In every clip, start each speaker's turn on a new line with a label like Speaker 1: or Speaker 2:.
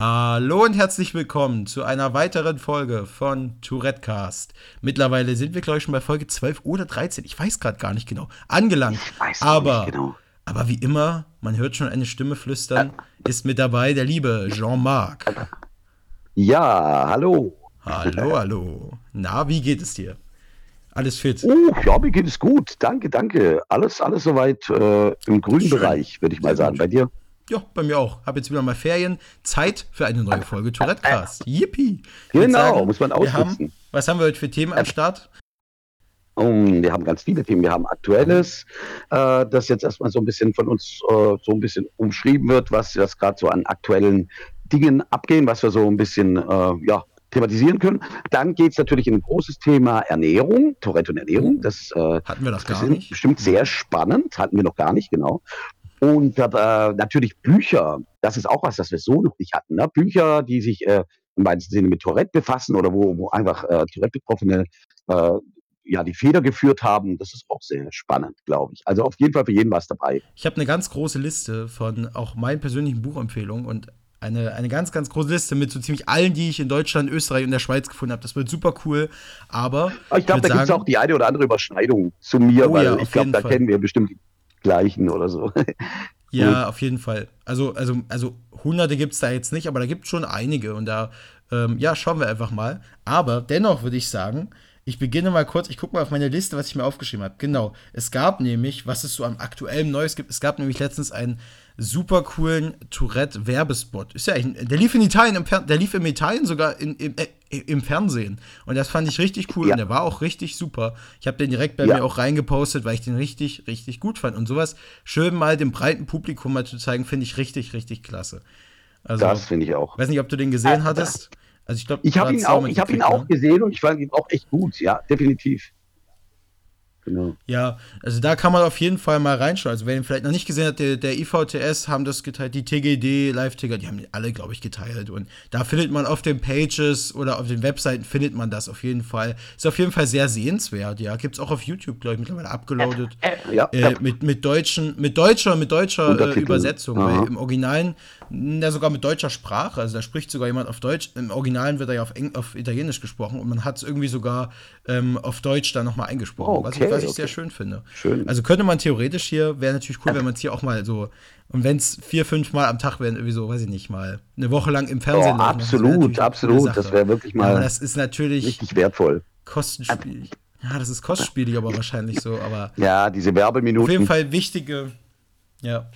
Speaker 1: Hallo und herzlich willkommen zu einer weiteren Folge von Tourettecast. Mittlerweile sind wir, glaube ich, schon bei Folge 12 oder 13. Ich weiß gerade gar nicht genau. Angelangt.
Speaker 2: Ich weiß
Speaker 1: aber,
Speaker 2: nicht genau.
Speaker 1: aber wie immer, man hört schon eine Stimme flüstern, ist mit dabei der liebe Jean-Marc.
Speaker 2: Ja, hallo.
Speaker 1: Hallo, hallo. Na, wie geht es dir? Alles fit?
Speaker 2: Oh, ja, mir geht es gut. Danke, danke. Alles, alles soweit äh, im grünen
Speaker 1: Schön.
Speaker 2: Bereich, würde ich mal sagen. Bei dir?
Speaker 1: Ja, bei mir auch. Hab jetzt wieder mal Ferien. Zeit für eine neue Folge Tourettecast. Yippie. Ich würd
Speaker 2: Genau, muss man ausnutzen.
Speaker 1: Was haben wir heute für Themen am Start?
Speaker 2: Um, wir haben ganz viele Themen. Wir haben Aktuelles, äh, das jetzt erstmal so ein bisschen von uns äh, so ein bisschen umschrieben wird, was das gerade so an aktuellen Dingen abgehen, was wir so ein bisschen äh, ja, thematisieren können. Dann geht es natürlich in ein großes Thema Ernährung, Tourette und Ernährung. Das äh,
Speaker 1: Hatten wir das gar
Speaker 2: ist
Speaker 1: nicht.
Speaker 2: bestimmt sehr spannend, hatten wir noch gar nicht, genau. Und äh, natürlich Bücher, das ist auch was, das wir so noch nicht hatten. Ne? Bücher, die sich äh, im weitesten Sinne mit Tourette befassen oder wo, wo einfach äh, Tourette-Betroffene äh, ja die Feder geführt haben, das ist auch sehr spannend, glaube ich. Also auf jeden Fall für jeden was dabei.
Speaker 1: Ich habe eine ganz große Liste von auch meinen persönlichen Buchempfehlungen und eine, eine ganz, ganz große Liste mit so ziemlich allen, die ich in Deutschland, Österreich und der Schweiz gefunden habe. Das wird super cool. Aber
Speaker 2: ich glaube, da gibt es auch die eine oder andere Überschneidung zu mir,
Speaker 1: Oh
Speaker 2: weil
Speaker 1: ja,
Speaker 2: ich glaube, da kennen wir bestimmt die gleichen oder so.
Speaker 1: Ja, auf jeden Fall. Also, also, also hunderte gibt es da jetzt nicht, aber da gibt es schon einige. Und da, ähm, ja, schauen wir einfach mal. Aber dennoch würde ich sagen, ich beginne mal kurz, ich gucke mal auf meine Liste, was ich mir aufgeschrieben habe. Genau. Es gab nämlich, was es so am aktuellen Neues gibt, es gab nämlich letztens einen super coolen Tourette-Werbespot. Ist ja eigentlich, der lief in Italien, im der lief in Italien sogar in, im, äh, im Fernsehen. Und das fand ich richtig cool
Speaker 2: Ja.
Speaker 1: und der war auch richtig super. Ich habe den direkt bei
Speaker 2: Ja.
Speaker 1: mir auch reingepostet, weil ich den richtig, richtig gut fand. Und sowas schön mal dem breiten Publikum mal zu zeigen, finde ich richtig, richtig klasse. Also,
Speaker 2: das finde ich auch.
Speaker 1: weiß nicht, ob du den gesehen hattest. Also ich glaube,
Speaker 2: Ich habe ihn auch, ich habe ihn auch gesehen und ich fand ihn auch echt gut. Ja, definitiv. Genau.
Speaker 1: Ja, also da kann man auf jeden Fall mal reinschauen. Also wer ihn vielleicht noch nicht gesehen hat, der, der IVTS haben das geteilt, die TGD, Live-Ticker, die haben die alle, glaube ich, geteilt. Und da findet man auf den Pages oder auf den Webseiten findet man das auf jeden Fall. Ist auf jeden Fall sehr sehenswert, ja. Gibt es auch auf YouTube, glaube ich, mittlerweile abgeloadet.
Speaker 2: Ja,
Speaker 1: Äh,
Speaker 2: ja.
Speaker 1: mit, mit deutschen, mit deutscher, mit deutscher äh. Übersetzung,
Speaker 2: Aha.
Speaker 1: weil im Originalen, ja sogar mit deutscher Sprache, also da spricht sogar jemand auf Deutsch, im Originalen wird er ja auf, Eng auf Italienisch gesprochen und man hat es irgendwie sogar ähm, auf Deutsch dann nochmal eingesprochen, was ich,
Speaker 2: Okay,
Speaker 1: was ich
Speaker 2: okay.
Speaker 1: sehr schön finde.
Speaker 2: Schön.
Speaker 1: Also könnte man theoretisch hier, wäre natürlich cool, wenn man es hier auch mal so, und wenn es vier, fünf Mal am Tag wären, irgendwie so, weiß ich nicht, mal eine Woche lang im
Speaker 2: Oh,
Speaker 1: Fernsehen. das natürlich
Speaker 2: absolut,
Speaker 1: coole
Speaker 2: absolut. Das wäre wirklich
Speaker 1: ja,
Speaker 2: mal
Speaker 1: das ist natürlich
Speaker 2: richtig wertvoll.
Speaker 1: kostenspielig. Ja, das ist kostspielig, aber wahrscheinlich so, aber
Speaker 2: Ja, diese Werbeminuten.
Speaker 1: auf jeden Fall wichtige. Ja.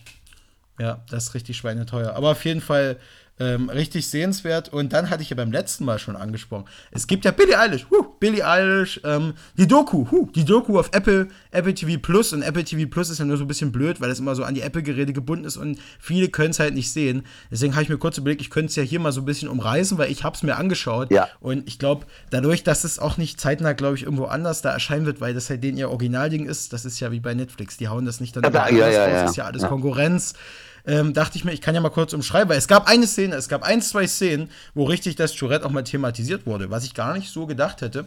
Speaker 1: Ja, das ist richtig schweineteuer. Aber auf jeden Fall ähm, richtig sehenswert. Und dann hatte ich ja beim letzten Mal schon angesprochen. Es gibt ja Billie Eilish. Huh, Billie Eilish. Ähm, die Doku. Huh, die Doku auf Apple, Apple TV Plus. Und Apple TV Plus ist ja nur so ein bisschen blöd, weil es immer so an die Apple-Geräte gebunden ist und viele können es halt nicht sehen. Deswegen habe ich mir kurz überlegt, ich könnte es ja hier mal so ein bisschen umreißen, weil ich habe es mir angeschaut.
Speaker 2: Ja.
Speaker 1: Und ich glaube, dadurch, dass es auch nicht zeitnah, glaube ich, irgendwo anders da erscheinen wird, weil das halt den ihr Originalding ist, das ist ja wie bei Netflix, die hauen das nicht dann
Speaker 2: Ja,
Speaker 1: überall
Speaker 2: ja, ja, ja.
Speaker 1: ist ja alles
Speaker 2: Ja.
Speaker 1: Konkurrenz. Ähm, dachte ich mir, ich kann ja mal kurz umschreiben, weil es gab eine Szene, es gab ein, zwei Szenen, wo richtig das Tourette auch mal thematisiert wurde, was ich gar nicht so gedacht hätte.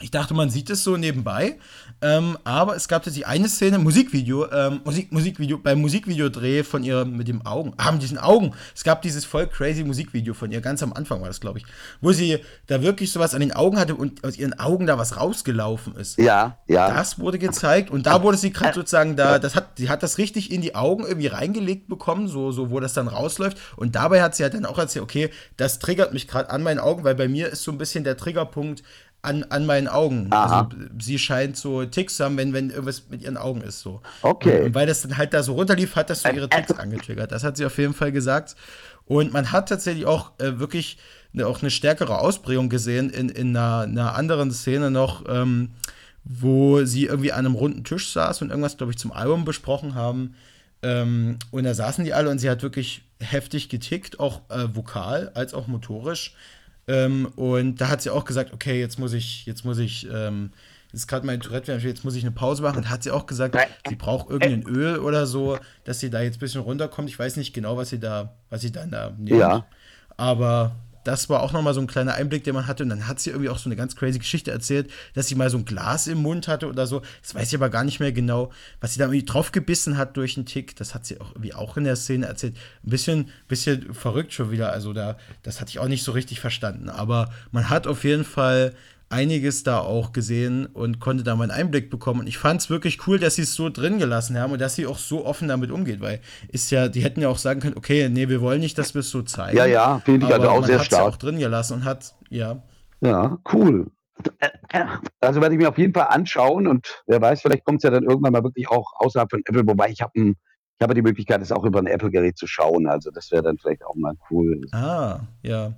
Speaker 1: Ich dachte, man sieht es so nebenbei, ähm, aber es gab tatsächlich eine Szene, Musikvideo, ähm, Musik, Musikvideo, beim Musikvideodreh von ihr mit dem Augen, ah, mit diesen Augen. Es gab dieses voll crazy Musikvideo von ihr, ganz am Anfang war das, glaube ich, wo sie da wirklich sowas an den Augen hatte und aus ihren Augen da was rausgelaufen ist.
Speaker 2: Ja, ja.
Speaker 1: Das wurde gezeigt und da wurde sie gerade sozusagen da, das hat, sie hat das richtig in die Augen irgendwie reingelegt bekommen, so, so wo das dann rausläuft. Und dabei hat sie halt dann auch erzählt, okay, das triggert mich gerade an meinen Augen, weil bei mir ist so ein bisschen der Triggerpunkt an, an meinen Augen.
Speaker 2: Aha.
Speaker 1: Also sie scheint so Ticks zu haben, wenn, wenn irgendwas mit ihren Augen ist. So.
Speaker 2: Okay.
Speaker 1: Und, und weil das dann halt da so runterlief, hat das so ihre Ticks angetriggert. Das hat sie auf jeden Fall gesagt. Und man hat tatsächlich auch äh, wirklich eine, auch eine stärkere Ausprägung gesehen in, in einer, einer anderen Szene noch, ähm, wo sie irgendwie an einem runden Tisch saß und irgendwas, glaube ich, zum Album besprochen haben. Ähm, und da saßen die alle und sie hat wirklich heftig getickt, auch äh, vokal als auch motorisch. Ähm, und da hat sie auch gesagt, okay, jetzt muss ich, jetzt muss ich, ähm, jetzt ist gerade mein Tourette, jetzt muss ich eine Pause machen. Und hat sie auch gesagt, sie braucht irgendein Öl oder so, dass sie da jetzt ein bisschen runterkommt. Ich weiß nicht genau, was sie da, was sie dann da nimmt.
Speaker 2: Ja.
Speaker 1: Aber das war auch nochmal so ein kleiner Einblick, den man hatte. Und dann hat sie irgendwie auch so eine ganz crazy Geschichte erzählt, dass sie mal so ein Glas im Mund hatte oder so. Das weiß ich aber gar nicht mehr genau, was sie da irgendwie draufgebissen hat durch einen Tick. Das hat sie auch irgendwie auch in der Szene erzählt. Ein bisschen, bisschen verrückt schon wieder. Also da, das hatte ich auch nicht so richtig verstanden. Aber man hat auf jeden Fall einiges da auch gesehen und konnte da mal einen Einblick bekommen. Und ich fand es wirklich cool, dass sie es so drin gelassen haben und dass sie auch so offen damit umgeht, weil ist ja, die hätten ja auch sagen können, okay, nee, wir wollen nicht, dass wir es so zeigen.
Speaker 2: Ja, ja, finde ich also auch sehr stark.
Speaker 1: auch drin gelassen und hat, ja.
Speaker 2: Ja, cool. Also werde ich mir auf jeden Fall anschauen und wer weiß, vielleicht kommt es ja dann irgendwann mal wirklich auch außerhalb von Apple, wobei ich habe ich habe die Möglichkeit, es auch über ein Apple-Gerät zu schauen. Also das wäre dann vielleicht auch mal cool.
Speaker 1: Ah, ja.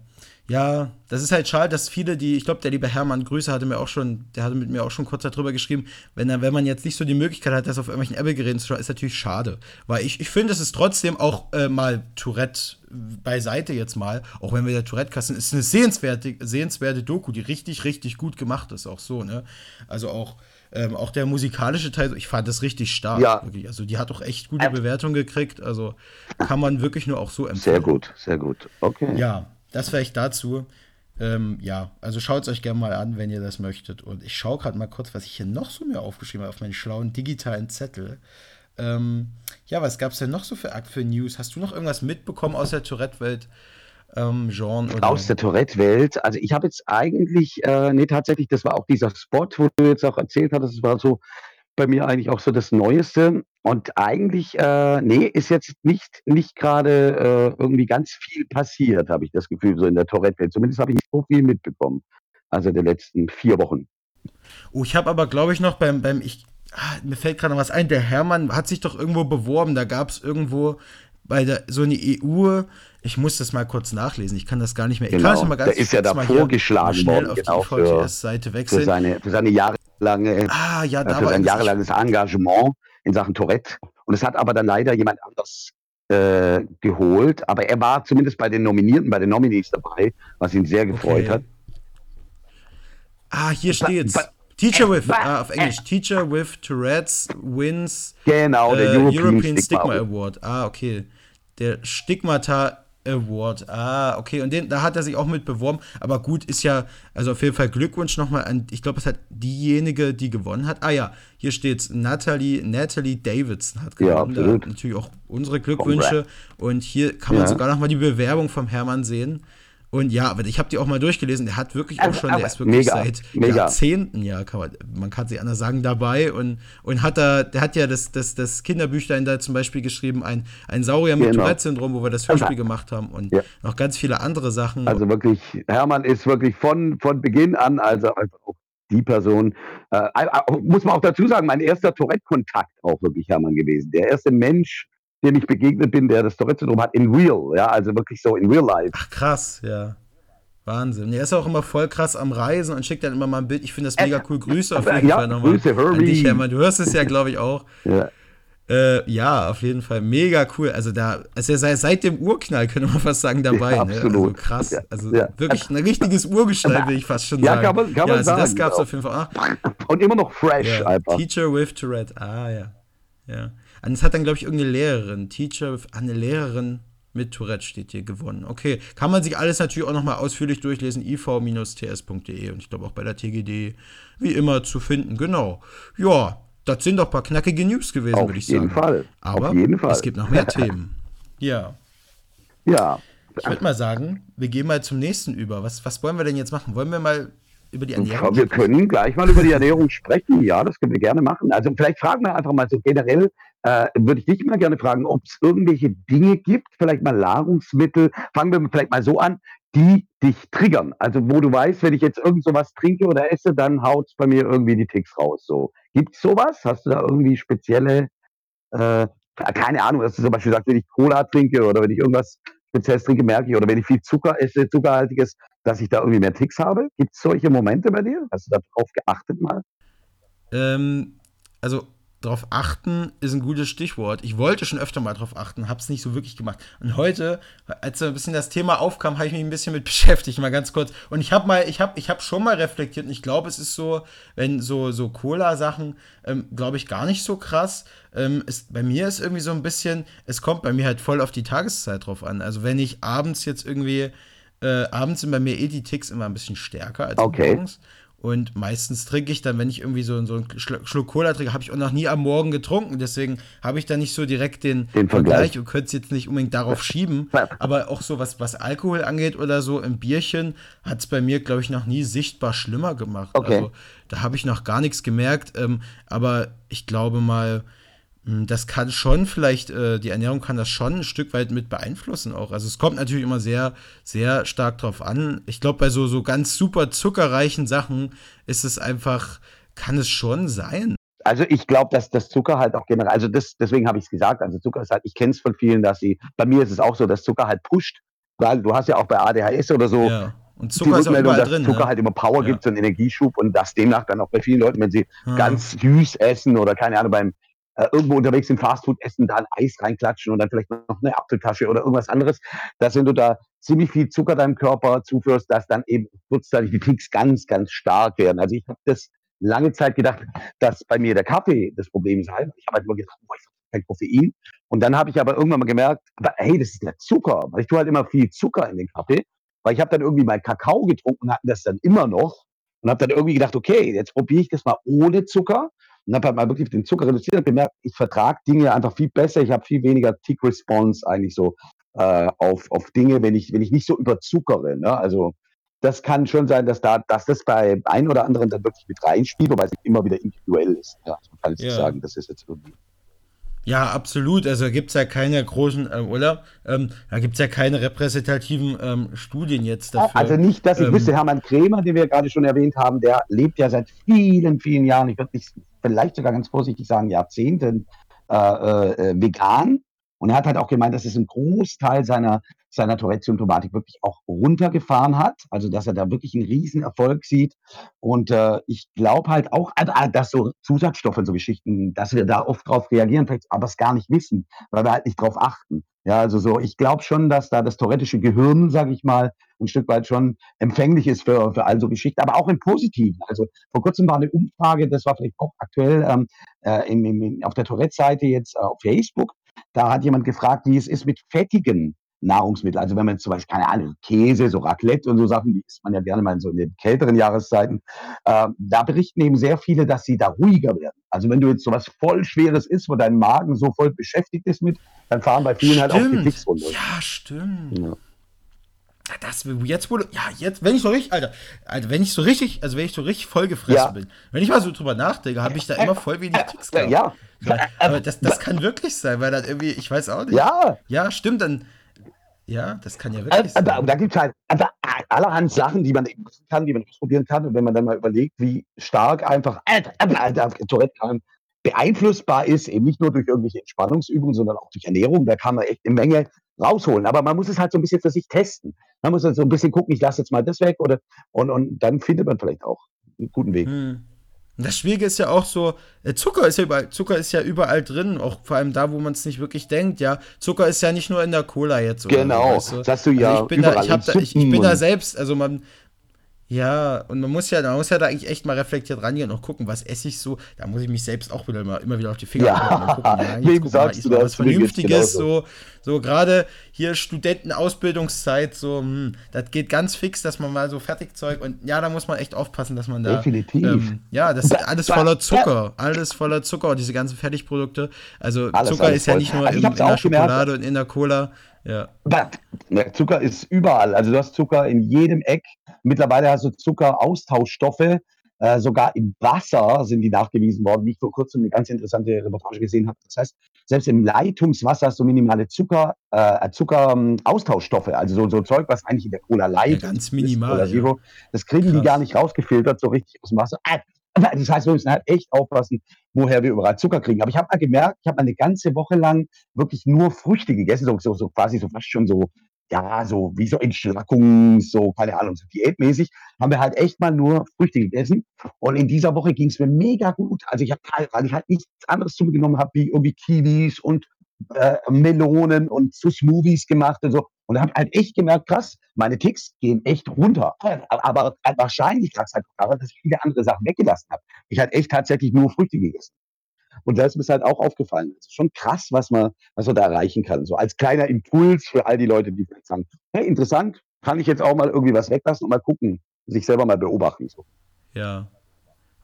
Speaker 1: Ja, das ist halt schade, dass viele, die, ich glaube, der liebe Hermann Grüße hatte mir auch schon, der hatte mit mir auch schon kurz darüber geschrieben, wenn, wenn man jetzt nicht so die Möglichkeit hat, das auf irgendwelchen Apple-Geräten zu schauen, ist natürlich schade. Weil ich, ich finde, es ist trotzdem auch äh, mal Tourette beiseite jetzt mal, auch wenn wir der Tourette-Kasten, ist eine sehenswerte, sehenswerte Doku, die richtig, richtig gut gemacht ist, auch so, ne? Also auch, ähm, auch der musikalische Teil, ich fand das richtig stark.
Speaker 2: Ja.
Speaker 1: Wirklich. Also die hat auch echt gute Bewertungen gekriegt, also kann man wirklich nur auch so empfehlen.
Speaker 2: Sehr gut, sehr gut. Okay.
Speaker 1: Ja, das vielleicht dazu. Ähm, ja, also schaut es euch gerne mal an, wenn ihr das möchtet. Und ich schaue gerade mal kurz, was ich hier noch so mir aufgeschrieben habe auf meinen schlauen digitalen Zettel. Ähm, ja, was gab es denn noch so für für News? Hast du noch irgendwas mitbekommen aus der Tourette-Welt? Ähm?
Speaker 2: Oder? Aus der Tourette-Welt. Also ich habe jetzt eigentlich, äh, nee, tatsächlich, das war auch dieser Spot, wo du jetzt auch erzählt hattest, das war so bei mir eigentlich auch so das Neueste. Und eigentlich, äh, nee, ist jetzt nicht, nicht gerade äh, irgendwie ganz viel passiert, habe ich das Gefühl, so in der Tourette-Welt. Zumindest habe ich nicht so viel mitbekommen. Also der letzten vier Wochen.
Speaker 1: Oh, ich habe aber, glaube ich, noch beim, beim ich, ah, mir fällt gerade noch was ein, der Hermann hat sich doch irgendwo beworben. Da gab es irgendwo bei der, so eine EU, ich muss das mal kurz nachlesen, ich kann das gar nicht mehr.
Speaker 2: Genau, ich kann mal ganz
Speaker 1: der
Speaker 2: ist ja da vorgeschlagen worden,
Speaker 1: genau, wechseln.
Speaker 2: Für seine, für seine jahrelange,
Speaker 1: ah, ja,
Speaker 2: äh, für sein jahrelanges Engagement in Sachen Tourette. Und es hat aber dann leider jemand anders äh, geholt. Aber er war zumindest bei den Nominierten, bei den Nominees dabei, was ihn sehr gefreut okay. hat.
Speaker 1: Ah, hier steht's. But, Teacher with, ah, auf Englisch, Teacher with Tourette's wins
Speaker 2: genau, der
Speaker 1: äh, European, European Stigma, Stigma Award. Ah, okay. Der Stigmata Award. Ah, okay. Und den, da hat er sich auch mit beworben. Aber gut, ist ja, also auf jeden Fall Glückwunsch nochmal an, ich glaube, es hat diejenige, die gewonnen hat. Ah ja, hier steht Natalie, Natalie Davidson hat gewonnen. Ja, natürlich auch unsere Glückwünsche. Und hier kann man ja. sogar nochmal die Bewerbung vom Hermann sehen. Und ja, aber ich habe die auch mal durchgelesen. Der hat wirklich auch schon, der ist wirklich mega, seit mega. Jahrzehnten, ja, kann man, man kann sich anders sagen, dabei und, und hat da, der hat ja das, das, das Kinderbüchlein da zum Beispiel geschrieben, ein, ein Saurier mit genau. Tourette-Syndrom, wo wir das Hörspiel gemacht haben und ja. noch ganz viele andere Sachen.
Speaker 2: Also wirklich, Hermann ist wirklich von, von Beginn an, also einfach auch die Person, äh, muss man auch dazu sagen, mein erster Tourette-Kontakt auch wirklich Hermann gewesen. Der erste Mensch, dem ich begegnet bin, der das Tourette-Syndrom hat, in real, ja, also wirklich so in real life.
Speaker 1: Ach krass, ja. Wahnsinn. Er ist auch immer voll krass am Reisen und schickt dann immer mal ein Bild. Ich finde das mega cool. Grüße auf jeden
Speaker 2: ja,
Speaker 1: Fall nochmal.
Speaker 2: Grüße, Herbie. Dich,
Speaker 1: Hermann. Du hörst es ja, glaube ich, auch.
Speaker 2: Ja.
Speaker 1: Äh, ja, auf jeden Fall. Mega cool. Also da, also er sei seit dem Urknall, könnte man fast sagen, dabei. Ja,
Speaker 2: absolut.
Speaker 1: Ne? Also krass. Also ja. wirklich ein richtiges Urgestein, will ich fast schon
Speaker 2: ja,
Speaker 1: sagen.
Speaker 2: Kann man, kann
Speaker 1: ja,
Speaker 2: man also sagen,
Speaker 1: das gab es auf jeden Fall.
Speaker 2: Ah. Und immer noch fresh einfach.
Speaker 1: Teacher with Tourette. Ah, ja. Ja. Und es hat dann, glaube ich, irgendeine Lehrerin, Teacher, eine Lehrerin mit Tourette steht hier gewonnen. Okay, kann man sich alles natürlich auch nochmal ausführlich durchlesen, iv-ts.de und ich glaube auch bei der TGD wie immer zu finden. Genau. Ja, das sind doch ein paar knackige News gewesen, würde ich sagen.
Speaker 2: Auf jeden Fall.
Speaker 1: Aber
Speaker 2: Auf jeden Fall.
Speaker 1: es gibt noch mehr Themen. Ja.
Speaker 2: Ja.
Speaker 1: Ich würde mal sagen, wir gehen mal zum nächsten über. Was, was wollen wir denn jetzt machen? Wollen wir mal über die
Speaker 2: Ernährung? Wir können gleich mal über die Ernährung sprechen. Ja, das können wir gerne machen. Also vielleicht fragen wir einfach mal so generell, äh, würde ich dich mal gerne fragen, ob es irgendwelche Dinge gibt, vielleicht mal Nahrungsmittel, fangen wir vielleicht mal so an, die dich triggern. Also wo du weißt, wenn ich jetzt irgend sowas trinke oder esse, dann haut es bei mir irgendwie die Ticks raus. So. Gibt es sowas? Hast du da irgendwie spezielle, äh, keine Ahnung, dass du zum Beispiel sagst, wenn ich Cola trinke oder wenn ich irgendwas Spezielles trinke, merke ich, oder wenn ich viel Zucker esse, zuckerhaltiges, dass ich da irgendwie mehr Ticks habe? Gibt es solche Momente bei dir? Hast du darauf geachtet mal?
Speaker 1: Ähm, also darauf achten ist ein gutes Stichwort. Ich wollte schon öfter mal darauf achten, habe es nicht so wirklich gemacht. Und heute, als so ein bisschen das Thema aufkam, habe ich mich ein bisschen mit beschäftigt, mal ganz kurz. Und ich habe mal, ich habe, ich habe schon mal reflektiert. Und ich glaube, es ist so, wenn so so Cola-Sachen, ähm, glaube ich, gar nicht so krass. Ähm, ist, bei mir ist irgendwie so ein bisschen, es kommt bei mir halt voll auf die Tageszeit drauf an. Also wenn ich abends jetzt irgendwie äh, abends sind bei mir eh die Ticks immer ein bisschen stärker als
Speaker 2: okay.
Speaker 1: morgens. Und meistens trinke ich dann, wenn ich irgendwie so, so einen Schluck Cola trinke, habe ich auch noch nie am Morgen getrunken. Deswegen habe ich da nicht so direkt den,
Speaker 2: den Vergleich.
Speaker 1: und könnte es jetzt nicht unbedingt darauf schieben. Aber auch so, was, was Alkohol angeht oder so, im Bierchen hat es bei mir, glaube ich, noch nie sichtbar schlimmer gemacht.
Speaker 2: Okay.
Speaker 1: Also da habe ich noch gar nichts gemerkt. Ähm, aber ich glaube mal, das kann schon vielleicht, äh, die Ernährung kann das schon ein Stück weit mit beeinflussen auch. Also es kommt natürlich immer sehr, sehr stark drauf an. Ich glaube, bei so, so ganz super zuckerreichen Sachen ist es einfach, kann es schon sein.
Speaker 2: Also ich glaube, dass das Zucker halt auch generell, also das, deswegen habe ich es gesagt, also Zucker ist halt, ich kenne es von vielen, dass sie, bei mir ist es auch so, dass Zucker halt pusht, weil du hast ja auch bei ADHS oder so,
Speaker 1: ja. Und Zucker ist auch überall
Speaker 2: dass
Speaker 1: drin.
Speaker 2: Zucker
Speaker 1: ne?
Speaker 2: halt immer Power
Speaker 1: Ja.
Speaker 2: gibt, so einen Energieschub und das demnach dann auch bei vielen Leuten, wenn sie
Speaker 1: Ja.
Speaker 2: ganz süß essen oder keine Ahnung, beim äh, irgendwo unterwegs im Fastfood essen, da ein Eis reinklatschen und dann vielleicht noch eine Apfeltasche oder irgendwas anderes, dass wenn du da ziemlich viel Zucker deinem Körper zuführst, dass dann eben kurzzeitig die Ticks ganz, ganz stark werden. Also ich habe das lange Zeit gedacht, dass bei mir der Kaffee das Problem sei. Ich habe halt immer gedacht, boah, ich habe kein Koffein. Und dann habe ich aber irgendwann mal gemerkt, hey, das ist der Zucker. Weil ich tue halt immer viel Zucker in den Kaffee. Weil ich habe dann irgendwie mal Kakao getrunken und hatten das dann immer noch. Und habe dann irgendwie gedacht, okay, jetzt probiere ich das mal ohne Zucker. Und habe halt mal wirklich den Zucker reduziert und gemerkt, ich vertrage Dinge einfach viel besser. Ich habe viel weniger Tick-Response eigentlich so äh, auf, auf Dinge, wenn ich, wenn ich nicht so überzuckere. Ne? Also das kann schon sein, dass da, dass das bei ein oder anderen dann wirklich mit reinspielt, wobei es immer wieder individuell ist. Ja, also man kann jetzt
Speaker 1: Ja.
Speaker 2: sagen, das ist jetzt irgendwie.
Speaker 1: Ja, absolut. Also gibt es ja keine großen, ähm, oder? Ähm, da gibt es ja keine repräsentativen ähm, Studien jetzt dafür.
Speaker 2: Also nicht, dass ich
Speaker 1: Ähm,
Speaker 2: wüsste, Hermann Krämer, den wir gerade schon erwähnt haben, der lebt ja seit vielen, vielen Jahren, ich würde nicht, vielleicht sogar ganz vorsichtig sagen, Jahrzehnten äh, äh, äh, vegan. Und er hat halt auch gemeint, dass es einen Großteil seiner, seiner Tourette-Symptomatik wirklich auch runtergefahren hat. Also, dass er da wirklich einen riesen Erfolg sieht. Und äh, ich glaube halt auch, also, äh, dass so Zusatzstoffe so Geschichten, dass wir da oft drauf reagieren, vielleicht aber es gar nicht wissen, weil wir halt nicht drauf achten. Ja, also so, ich glaube schon, dass da das tourettische Gehirn, sage ich mal, ein Stück weit schon empfänglich ist für, für all so Geschichten, aber auch im Positiven. Also vor kurzem war eine Umfrage, das war vielleicht auch aktuell ähm, äh, im, im, auf der Tourette-Seite jetzt äh, auf Facebook. Da hat jemand gefragt, wie es ist mit fettigen Nahrungsmitteln. Also wenn man zum Beispiel, keine Ahnung, Käse, so Raclette und so Sachen, die isst man ja gerne mal in so in den kälteren Jahreszeiten. Äh, da berichten eben sehr viele, dass sie da ruhiger werden. Also wenn du jetzt sowas voll Schweres isst, wo dein Magen so voll beschäftigt ist mit, dann fahren bei vielen halt auch die
Speaker 1: Stimmt.
Speaker 2: Ticks runter.
Speaker 1: Ja, stimmt.
Speaker 2: Ja.
Speaker 1: Ja, Das, jetzt wurde, ja, jetzt, wenn ich so richtig, Alter, Alter, wenn ich so richtig, also wenn ich so richtig vollgefressen
Speaker 2: Ja.
Speaker 1: bin, wenn ich mal so drüber nachdenke, habe ich da immer voll wenig Ticks
Speaker 2: Ja,
Speaker 1: gehabt.
Speaker 2: ja.
Speaker 1: Aber das, das kann wirklich sein, weil dann irgendwie, ich weiß auch nicht.
Speaker 2: Ja,
Speaker 1: Ja, stimmt, dann, ja, das kann ja
Speaker 2: Äh,
Speaker 1: wirklich
Speaker 2: Da,
Speaker 1: sein.
Speaker 2: da gibt es halt einfach allerhand Sachen, die man eben machen kann, die man ausprobieren kann. Und wenn man dann mal überlegt, wie stark einfach äh, äh, äh, Tourette beeinflussbar ist, eben nicht nur durch irgendwelche Entspannungsübungen, sondern auch durch Ernährung, da kann man echt eine Menge rausholen. Aber man muss es halt so ein bisschen für sich testen. Man muss halt so ein bisschen gucken, ich lasse jetzt mal das weg oder und, und dann findet man vielleicht auch einen guten Weg.
Speaker 1: Hm. Und Das Schwierige ist ja auch so, äh, Zucker ist ja überall, Zucker ist ja überall drin, auch vor allem da, wo man es nicht wirklich denkt, ja. Zucker ist ja nicht nur in der Cola jetzt. Oder
Speaker 2: Genau,
Speaker 1: so, weißt du?
Speaker 2: das hast du ja
Speaker 1: also ich bin da,
Speaker 2: überall
Speaker 1: ich, hab
Speaker 2: in
Speaker 1: da, ich, ich bin da selbst, also man, ja, und man muss ja, man muss ja da eigentlich echt mal reflektiert rangehen und gucken, was esse ich so. Da muss ich mich selbst auch wieder mal, immer wieder auf die Finger
Speaker 2: Ja.
Speaker 1: gucken ja, jetzt guck mal,
Speaker 2: du
Speaker 1: mal
Speaker 2: das?
Speaker 1: was Vernünftiges, so, so gerade hier Studentenausbildungszeit, so, hm, das geht ganz fix, dass man mal so Fertigzeug und ja, da muss man echt aufpassen, dass man da.
Speaker 2: Definitiv.
Speaker 1: Ähm, ja, das ist alles voller Zucker. Alles voller Zucker, diese ganzen Fertigprodukte. Also
Speaker 2: Alles,
Speaker 1: Zucker
Speaker 2: alles
Speaker 1: ist ja
Speaker 2: voll.
Speaker 1: nicht nur
Speaker 2: Also ich
Speaker 1: in, in der
Speaker 2: gemerkt.
Speaker 1: Schokolade und in der Cola. Ja.
Speaker 2: Zucker ist überall. Also du hast Zucker in jedem Eck. Mittlerweile hast du Zuckeraustauschstoffe. Äh, sogar im Wasser sind die nachgewiesen worden, wie ich vor kurzem eine ganz interessante Reportage gesehen habe. Das heißt, selbst im Leitungswasser hast du minimale Zucker, äh, Zuckeraustauschstoffe, also so, so Zeug, was eigentlich in der Cola Light
Speaker 1: Ja, ganz
Speaker 2: ist
Speaker 1: minimal,
Speaker 2: Oder
Speaker 1: ja.
Speaker 2: Das kriegen die
Speaker 1: Krass.
Speaker 2: gar nicht rausgefiltert, so richtig aus dem Wasser. Ah, Das heißt, wir müssen halt echt aufpassen, woher wir überall Zucker kriegen. Aber ich habe mal gemerkt, ich habe eine ganze Woche lang wirklich nur Früchte gegessen, so, so, so quasi so fast schon so, ja, so wie so Entschlackung, so, keine Ahnung, so diätmäßig, haben wir halt echt mal nur Früchte gegessen. Und in dieser Woche ging es mir mega gut. Also ich habe weil ich halt nichts anderes zu mir genommen habe, wie irgendwie Kiwis und äh, Melonen und zu Smoothies gemacht und so. Und da habe ich halt echt gemerkt, krass, meine Ticks gehen echt runter. Aber wahrscheinlich es halt daran, dass ich viele andere Sachen weggelassen habe. Ich halt echt tatsächlich nur Früchte gegessen. Und da ist mir halt auch aufgefallen. Es ist schon krass, was man, was man da erreichen kann. So als kleiner Impuls für all die Leute, die vielleicht sagen, hey, interessant, kann ich jetzt auch mal irgendwie was weglassen und mal gucken, sich selber mal beobachten. So.
Speaker 1: Ja.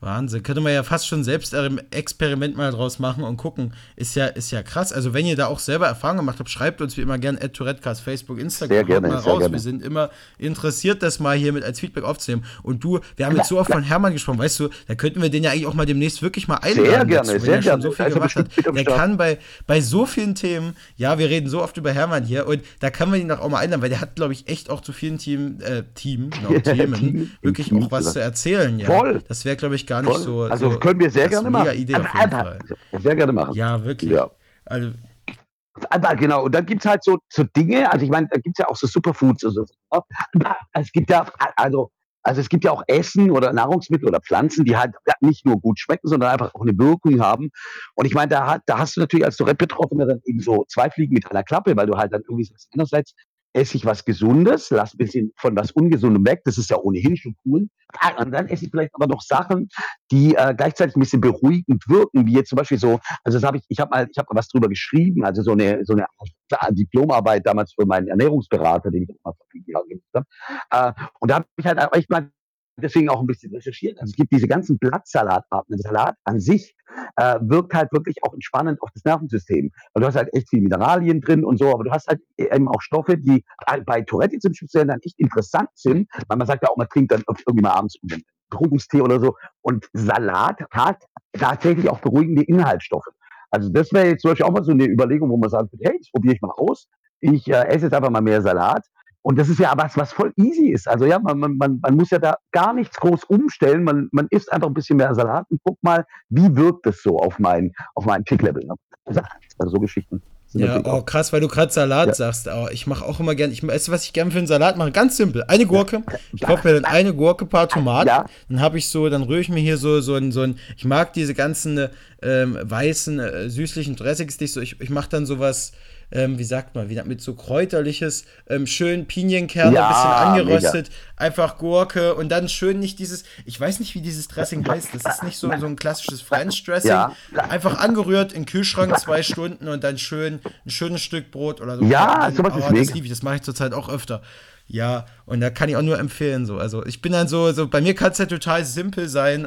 Speaker 1: Wahnsinn. Könnte man ja fast schon selbst ein Experiment mal draus machen und gucken. Ist ja, ist ja krass. Also, wenn ihr da auch selber Erfahrungen gemacht habt, schreibt uns wie immer gerne at Tourettecast, Facebook, Instagram.
Speaker 2: Sehr gerne,
Speaker 1: mal
Speaker 2: sehr
Speaker 1: raus.
Speaker 2: gerne.
Speaker 1: Wir sind immer interessiert, das mal hier mit als Feedback aufzunehmen. Und du, wir haben jetzt so oft von Hermann gesprochen, weißt du, da könnten wir den ja eigentlich auch mal demnächst wirklich mal einladen.
Speaker 2: Sehr gerne,
Speaker 1: wenn
Speaker 2: sehr
Speaker 1: er
Speaker 2: gerne.
Speaker 1: so viel
Speaker 2: Also
Speaker 1: gemacht hat. Der kann bei, bei so vielen Themen, ja, wir reden so oft über Hermann hier und da kann man ihn doch auch mal einladen, weil der hat, glaube ich, echt auch zu vielen Team, äh, Team, genau, Themen wirklich auch was zu erzählen. Ja.
Speaker 2: Voll.
Speaker 1: Das wäre, glaube ich, gar nicht
Speaker 2: Voll.
Speaker 1: so.
Speaker 2: also
Speaker 1: so
Speaker 2: können wir sehr gerne
Speaker 1: mega
Speaker 2: machen.
Speaker 1: Idee auf jeden Fall.
Speaker 2: Sehr gerne machen.
Speaker 1: Ja, wirklich.
Speaker 2: Ja.
Speaker 1: Also,
Speaker 2: Aber genau, und dann gibt es halt so, so Dinge, also ich meine, da gibt es ja auch so Superfoods. Also, es gibt ja, also, also es gibt ja auch Essen oder Nahrungsmittel oder Pflanzen, die halt nicht nur gut schmecken, sondern einfach auch eine Wirkung haben. Und ich meine, da, da hast du natürlich als Tourette-Betroffener dann eben so zwei Fliegen mit einer Klappe, weil du halt dann irgendwie sagst, einerseits esse ich was Gesundes, lass ein bisschen von was Ungesundem weg, das ist ja ohnehin schon cool. Und dann esse ich vielleicht aber noch Sachen, die äh, gleichzeitig ein bisschen beruhigend wirken, wie jetzt zum Beispiel so, also das habe ich, ich habe mal, ich habe was drüber geschrieben, also so eine, so eine Diplomarbeit damals für meinen Ernährungsberater, den ich auch mal vor habe. Äh, und da habe ich halt echt mal deswegen auch ein bisschen recherchiert. Also es gibt diese ganzen Blattsalatarten. Salat an sich äh, wirkt halt wirklich auch entspannend auf das Nervensystem. Weil du hast halt echt viel Mineralien drin und so, aber du hast halt eben auch Stoffe, die bei Tourette zum Speziellen dann echt interessant sind, weil man sagt ja auch, man trinkt dann irgendwie mal abends einen Beruhigungstee oder so. Und Salat hat tatsächlich auch beruhigende Inhaltsstoffe. Also das wäre jetzt zum Beispiel auch mal so eine Überlegung, wo man sagt, hey, das probiere ich mal aus. Ich äh, esse jetzt einfach mal mehr Salat. Und das ist ja was, was voll easy ist. Also ja, man, man, man, muss ja da gar nichts groß umstellen. Man, man isst einfach ein bisschen mehr Salat und guck mal, wie wirkt das so auf mein, auf mein Tick-Level. Ne? Also so Geschichten.
Speaker 1: ja, oh krass, weil du gerade Salat
Speaker 2: Ja.
Speaker 1: sagst. Oh, ich mache auch immer gern, ich weißt du, was ich gern für einen Salat mache? Ganz simpel. Eine Gurke. Ich kaufe mir dann eine Gurke, paar Tomaten.
Speaker 2: Ja.
Speaker 1: Dann habe ich so, dann rühre ich mir hier so, so ein, so ein, ich mag diese ganzen ähm, weißen, äh, süßlichen Dressings nicht so. Ich, ich mache dann sowas, ähm, wie sagt man, wie, mit so kräuterliches, ähm, schön Pinienkerne,
Speaker 2: Ja,
Speaker 1: ein bisschen angeröstet, einfach Gurke und dann schön nicht dieses, ich weiß nicht, wie dieses Dressing heißt. Das ist nicht so, so ein klassisches French Dressing.
Speaker 2: Ja.
Speaker 1: Einfach angerührt, in den Kühlschrank zwei Stunden und dann schön ein schönes Stück Brot oder so.
Speaker 2: Ja, sowas ist
Speaker 1: das
Speaker 2: mega.
Speaker 1: liebe ich, das mache ich zurzeit auch öfter. Ja, und da kann ich auch nur empfehlen so. Also ich bin dann so, so bei mir kann es ja total simpel sein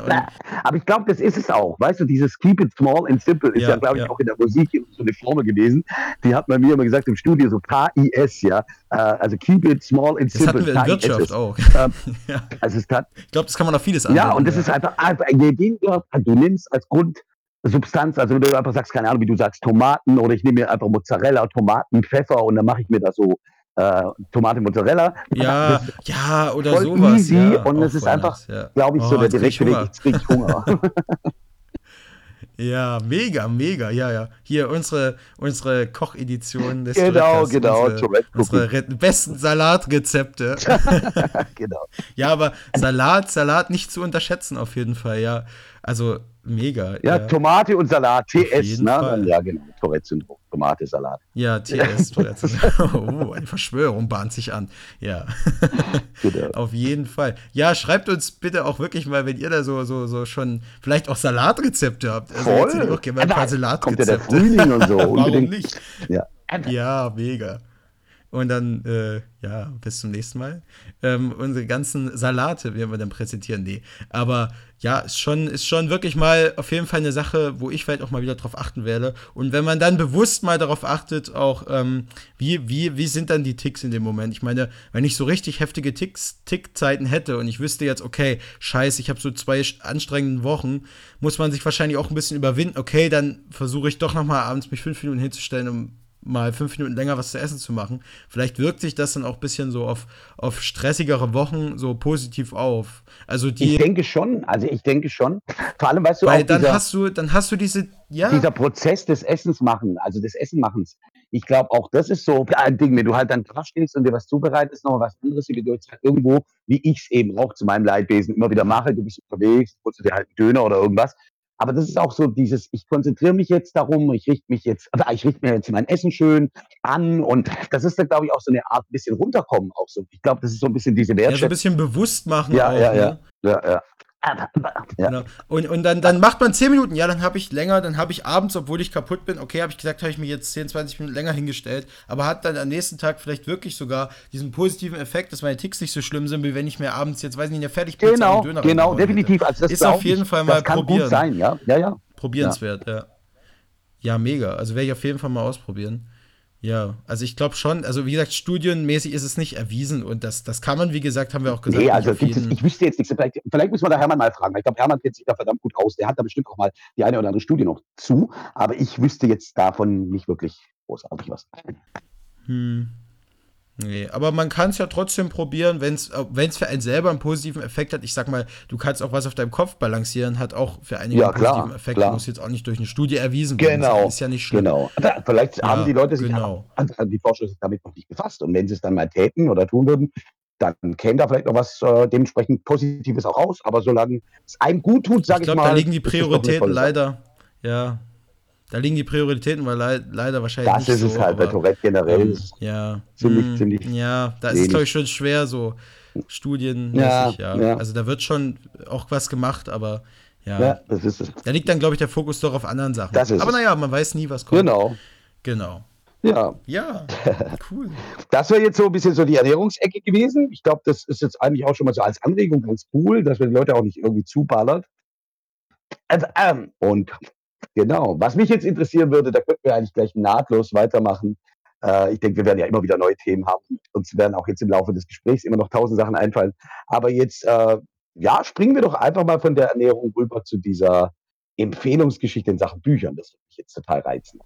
Speaker 2: Aber ich glaube, das ist es auch. Weißt du, dieses Keep it small and simple ist
Speaker 1: Ja,
Speaker 2: ja, glaube ich,
Speaker 1: ja.
Speaker 2: auch in der Musik so eine Formel gewesen. Die hat man mir immer gesagt im Studio, so K-I-S, ja. Äh, also Keep it small and
Speaker 1: das
Speaker 2: simple.
Speaker 1: hatten wir in. Wirtschaft auch.
Speaker 2: Ähm,
Speaker 1: ja.
Speaker 2: Also es hat,
Speaker 1: Ich glaube, das kann man auf vieles
Speaker 2: ja,
Speaker 1: anwenden,
Speaker 2: und das ist einfach, einfach weniger du nimmst als Grundsubstanz, also wenn du einfach sagst, keine Ahnung, wie du sagst, Tomaten oder ich nehme mir einfach Mozzarella, Tomaten, Pfeffer und dann mache ich mir da so äh, Tomate, Mozzarella.
Speaker 1: Ja, ja, oder
Speaker 2: voll
Speaker 1: sowas.
Speaker 2: easy
Speaker 1: ja,
Speaker 2: und es ist einfach,
Speaker 1: ja.
Speaker 2: glaube ich,
Speaker 1: Oh,
Speaker 2: so der direkte Weg. Jetzt krieg ich Hunger.
Speaker 1: Ja, mega, mega, ja, ja. Hier unsere, unsere Kochedition des
Speaker 2: Genau, genau,
Speaker 1: Unsere, unsere Re besten Salatrezepte.
Speaker 2: genau.
Speaker 1: ja, aber Salat, Salat nicht zu unterschätzen auf jeden Fall, ja. Also mega.
Speaker 2: Ja, Tomate und Salat, TS, ne?
Speaker 1: Fall.
Speaker 2: Ja, genau. Tourette-Syndrom, Tomate, Salat.
Speaker 1: Ja, TS. Tourette. oh, eine Verschwörung bahnt sich an. Ja,
Speaker 2: Genau.
Speaker 1: auf jeden Fall. Ja, schreibt uns bitte auch wirklich mal, wenn ihr da so, so, so schon vielleicht auch Salatrezepte habt. Also jetzt hätte ich auch gerne mal ein paar
Speaker 2: Aber Kommt ja der
Speaker 1: Salatrezepte.
Speaker 2: Frühling und so.
Speaker 1: Warum
Speaker 2: unbedingt.
Speaker 1: nicht?
Speaker 2: Ja.
Speaker 1: Ja, mega. Und dann, äh, ja, bis zum nächsten Mal. Ähm, unsere ganzen Salate werden wir dann präsentieren. Nee. Aber ja, ist schon, ist schon wirklich mal auf jeden Fall eine Sache, wo ich vielleicht auch mal wieder drauf achten werde. Und wenn man dann bewusst mal darauf achtet, auch, ähm, wie, wie, wie sind dann die Ticks in dem Moment? Ich meine, wenn ich so richtig heftige Ticks, Tickzeiten hätte und ich wüsste jetzt, okay, scheiße, ich habe so zwei anstrengenden Wochen, muss man sich wahrscheinlich auch ein bisschen überwinden. Okay, dann versuche ich doch noch mal abends mich fünf Minuten hinzustellen, um mal fünf Minuten länger was zu essen zu machen. Vielleicht wirkt sich das dann auch ein bisschen so auf, auf stressigere Wochen so positiv auf. Also
Speaker 2: Ich
Speaker 1: die,
Speaker 2: denke schon, also ich denke schon. Vor allem, weißt du,
Speaker 1: weil dann
Speaker 2: dieser,
Speaker 1: hast du, dann hast du diese, ja,
Speaker 2: dieser Prozess des Essens machen, also des Essenmachens. Ich glaube, auch das ist so ein Ding, wenn du halt dann da stehst und dir was zubereitest, noch was anderes, wie du jetzt halt irgendwo, wie ich es eben auch zu meinem Leidwesen immer wieder mache, du bist unterwegs, holst du dir halt einen Döner oder irgendwas. Aber das ist auch so dieses, ich konzentriere mich jetzt darum, ich richte mich jetzt, ich richte mir jetzt mein Essen schön an und das ist dann, glaube ich, auch so eine Art bisschen runterkommen auch so. Ich glaube, das ist so ein bisschen diese
Speaker 1: ja, so ein
Speaker 2: Wertschätzung.
Speaker 1: bisschen bewusst machen
Speaker 2: Ja,
Speaker 1: auch.
Speaker 2: ja,
Speaker 1: ne?
Speaker 2: ja. Ja, ja.
Speaker 1: Ja. Genau. Und, und dann, dann macht man 10 Minuten, ja, dann habe ich länger, dann habe ich abends, obwohl ich kaputt bin, okay, habe ich gesagt, habe ich mir jetzt 10, 20 Minuten länger hingestellt, aber hat dann am nächsten Tag vielleicht wirklich sogar diesen positiven Effekt, dass meine Ticks nicht so schlimm sind, wie wenn ich mir abends jetzt, weiß nicht, eine Fertigpizza
Speaker 2: genau, Döner Genau, definitiv. Also
Speaker 1: das ist auf jeden Fall mal
Speaker 2: das kann
Speaker 1: probieren.
Speaker 2: Gut sein, ja, ja, ja.
Speaker 1: Probierenswert, ja. ja. Ja, mega. Also werde ich auf jeden Fall mal ausprobieren. Ja, also ich glaube schon, also wie gesagt, studienmäßig ist es nicht erwiesen und das, das kann man, wie gesagt, haben wir auch gesagt.
Speaker 2: Nee, also es, ich wüsste jetzt nichts. Vielleicht, vielleicht muss man da Hermann mal fragen. Ich glaube, Hermann kennt sich da verdammt gut aus. Der hat da bestimmt auch mal die eine oder andere Studie noch zu, aber ich wüsste jetzt davon nicht wirklich großartig was.
Speaker 1: Hm. Nee, aber man kann es ja trotzdem probieren, wenn es für einen selber einen positiven Effekt hat. Ich sag mal, du kannst auch was auf deinem Kopf balancieren, hat auch für einige
Speaker 2: ja,
Speaker 1: einen
Speaker 2: klar,
Speaker 1: positiven Effekt.
Speaker 2: Klar.
Speaker 1: Muss jetzt auch nicht durch eine Studie erwiesen werden.
Speaker 2: Genau.
Speaker 1: Ist ja nicht schlimm.
Speaker 2: Genau. Vielleicht
Speaker 1: Ja,
Speaker 2: haben die Leute sich
Speaker 1: genau.
Speaker 2: an, an die sich damit noch nicht befasst. Und wenn sie es dann mal täten oder tun würden, dann käme da vielleicht noch was äh, dementsprechend Positives auch raus. Aber solange es einem gut tut, sage
Speaker 1: Ich
Speaker 2: ich,
Speaker 1: glaube,
Speaker 2: mal.
Speaker 1: da liegen die
Speaker 2: das
Speaker 1: Prioritäten leider, ja, da liegen die Prioritäten weil lei leider wahrscheinlich
Speaker 2: Das ist es
Speaker 1: so,
Speaker 2: halt bei Tourette generell.
Speaker 1: ähm, ja,
Speaker 2: ziemlich-
Speaker 1: hm,
Speaker 2: ziemlich
Speaker 1: ja, da ist es glaube ich schon schwer so Studien,
Speaker 2: Ja,
Speaker 1: ja,
Speaker 2: ja.
Speaker 1: also da wird schon auch was gemacht, aber ja,
Speaker 2: ja, das ist es.
Speaker 1: da liegt dann glaube ich der Fokus doch auf anderen Sachen.
Speaker 2: Das ist
Speaker 1: aber
Speaker 2: es.
Speaker 1: naja, man weiß nie, was kommt.
Speaker 2: Genau.
Speaker 1: Genau.
Speaker 2: Ja.
Speaker 1: Ja, cool.
Speaker 2: Das wäre jetzt so ein bisschen so die Ernährungsecke gewesen. Ich glaube, das ist jetzt eigentlich auch schon mal so als Anregung ganz cool, dass wir die Leute auch nicht irgendwie zuballert. Also, ähm, und genau, was mich jetzt interessieren würde, da könnten wir eigentlich gleich nahtlos weitermachen. Äh, ich denke, wir werden ja immer wieder neue Themen haben. Uns werden auch jetzt im Laufe des Gesprächs immer noch tausend Sachen einfallen. Aber jetzt, äh, ja, springen wir doch einfach mal von der Ernährung rüber zu dieser Empfehlungsgeschichte in Sachen Büchern. Das würde mich jetzt total reizen.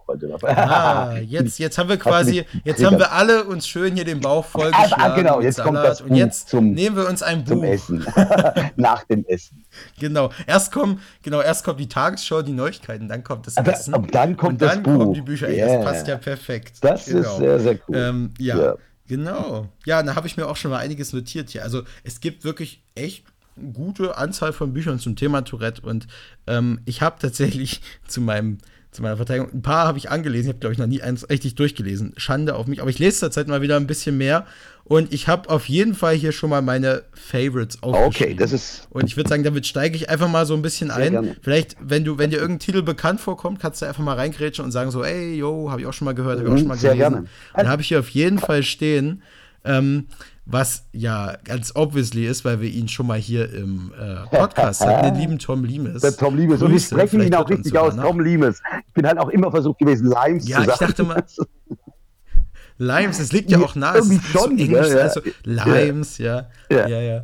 Speaker 1: Ah, jetzt, jetzt haben wir quasi, jetzt haben wir alle uns schön hier den Bauch vollgeschlagen
Speaker 2: Ah, genau, jetzt kommt das
Speaker 1: und
Speaker 2: Buch
Speaker 1: jetzt
Speaker 2: zum-
Speaker 1: nehmen wir uns ein
Speaker 2: zum
Speaker 1: Buch.
Speaker 2: Essen. Nach dem Essen.
Speaker 1: Genau. Erst kommen, genau, erst kommt die Tagesschau, die Neuigkeiten, dann kommt das
Speaker 2: Aber,
Speaker 1: Essen.
Speaker 2: und dann kommt
Speaker 1: und dann
Speaker 2: das Buch.
Speaker 1: kommen die Bücher. Ey,
Speaker 2: Yeah.
Speaker 1: Das passt ja perfekt.
Speaker 2: Das
Speaker 1: genau.
Speaker 2: ist sehr, sehr cool.
Speaker 1: Ähm, ja,
Speaker 2: Ja.
Speaker 1: genau. Ja, da habe ich mir auch schon mal einiges notiert hier. Also es gibt wirklich echt gute Anzahl von Büchern zum Thema Tourette und ähm, ich habe tatsächlich zu meinem zu meiner Verteidigung. Ein paar habe ich angelesen, ich habe, glaube ich, noch nie eins richtig durchgelesen. Schande auf mich, aber ich lese zurzeit mal wieder ein bisschen mehr und ich habe auf jeden Fall hier schon mal meine Favorites aufgeschrieben.
Speaker 2: Okay, das ist.
Speaker 1: Und ich würde sagen, damit steige ich einfach mal so ein bisschen ein.
Speaker 2: gerne.
Speaker 1: Vielleicht, wenn du, wenn dir irgendein Titel bekannt vorkommt, kannst du einfach mal reingrätschen und sagen so, ey, yo, habe ich auch schon mal gehört, habe ich auch
Speaker 2: Mhm,
Speaker 1: schon mal
Speaker 2: sehr
Speaker 1: gelesen.
Speaker 2: gerne.
Speaker 1: Dann habe ich hier auf jeden Fall stehen, ähm, was ja ganz obviously ist, weil wir ihn schon mal hier im äh, Podcast hatten, den lieben Tom Limes.
Speaker 2: Der Tom Limes. Und wir sprechen ihn auch richtig aus. Tom Limes. Ich bin halt auch immer versucht gewesen, Limes
Speaker 1: Ja,
Speaker 2: zu
Speaker 1: ich
Speaker 2: sagen.
Speaker 1: dachte mal- Limes, das liegt ja auch nah. Es ist
Speaker 2: schon,
Speaker 1: so Englisch,
Speaker 2: ja, ja.
Speaker 1: also Limes, ja.
Speaker 2: Ja.
Speaker 1: Ja, ja.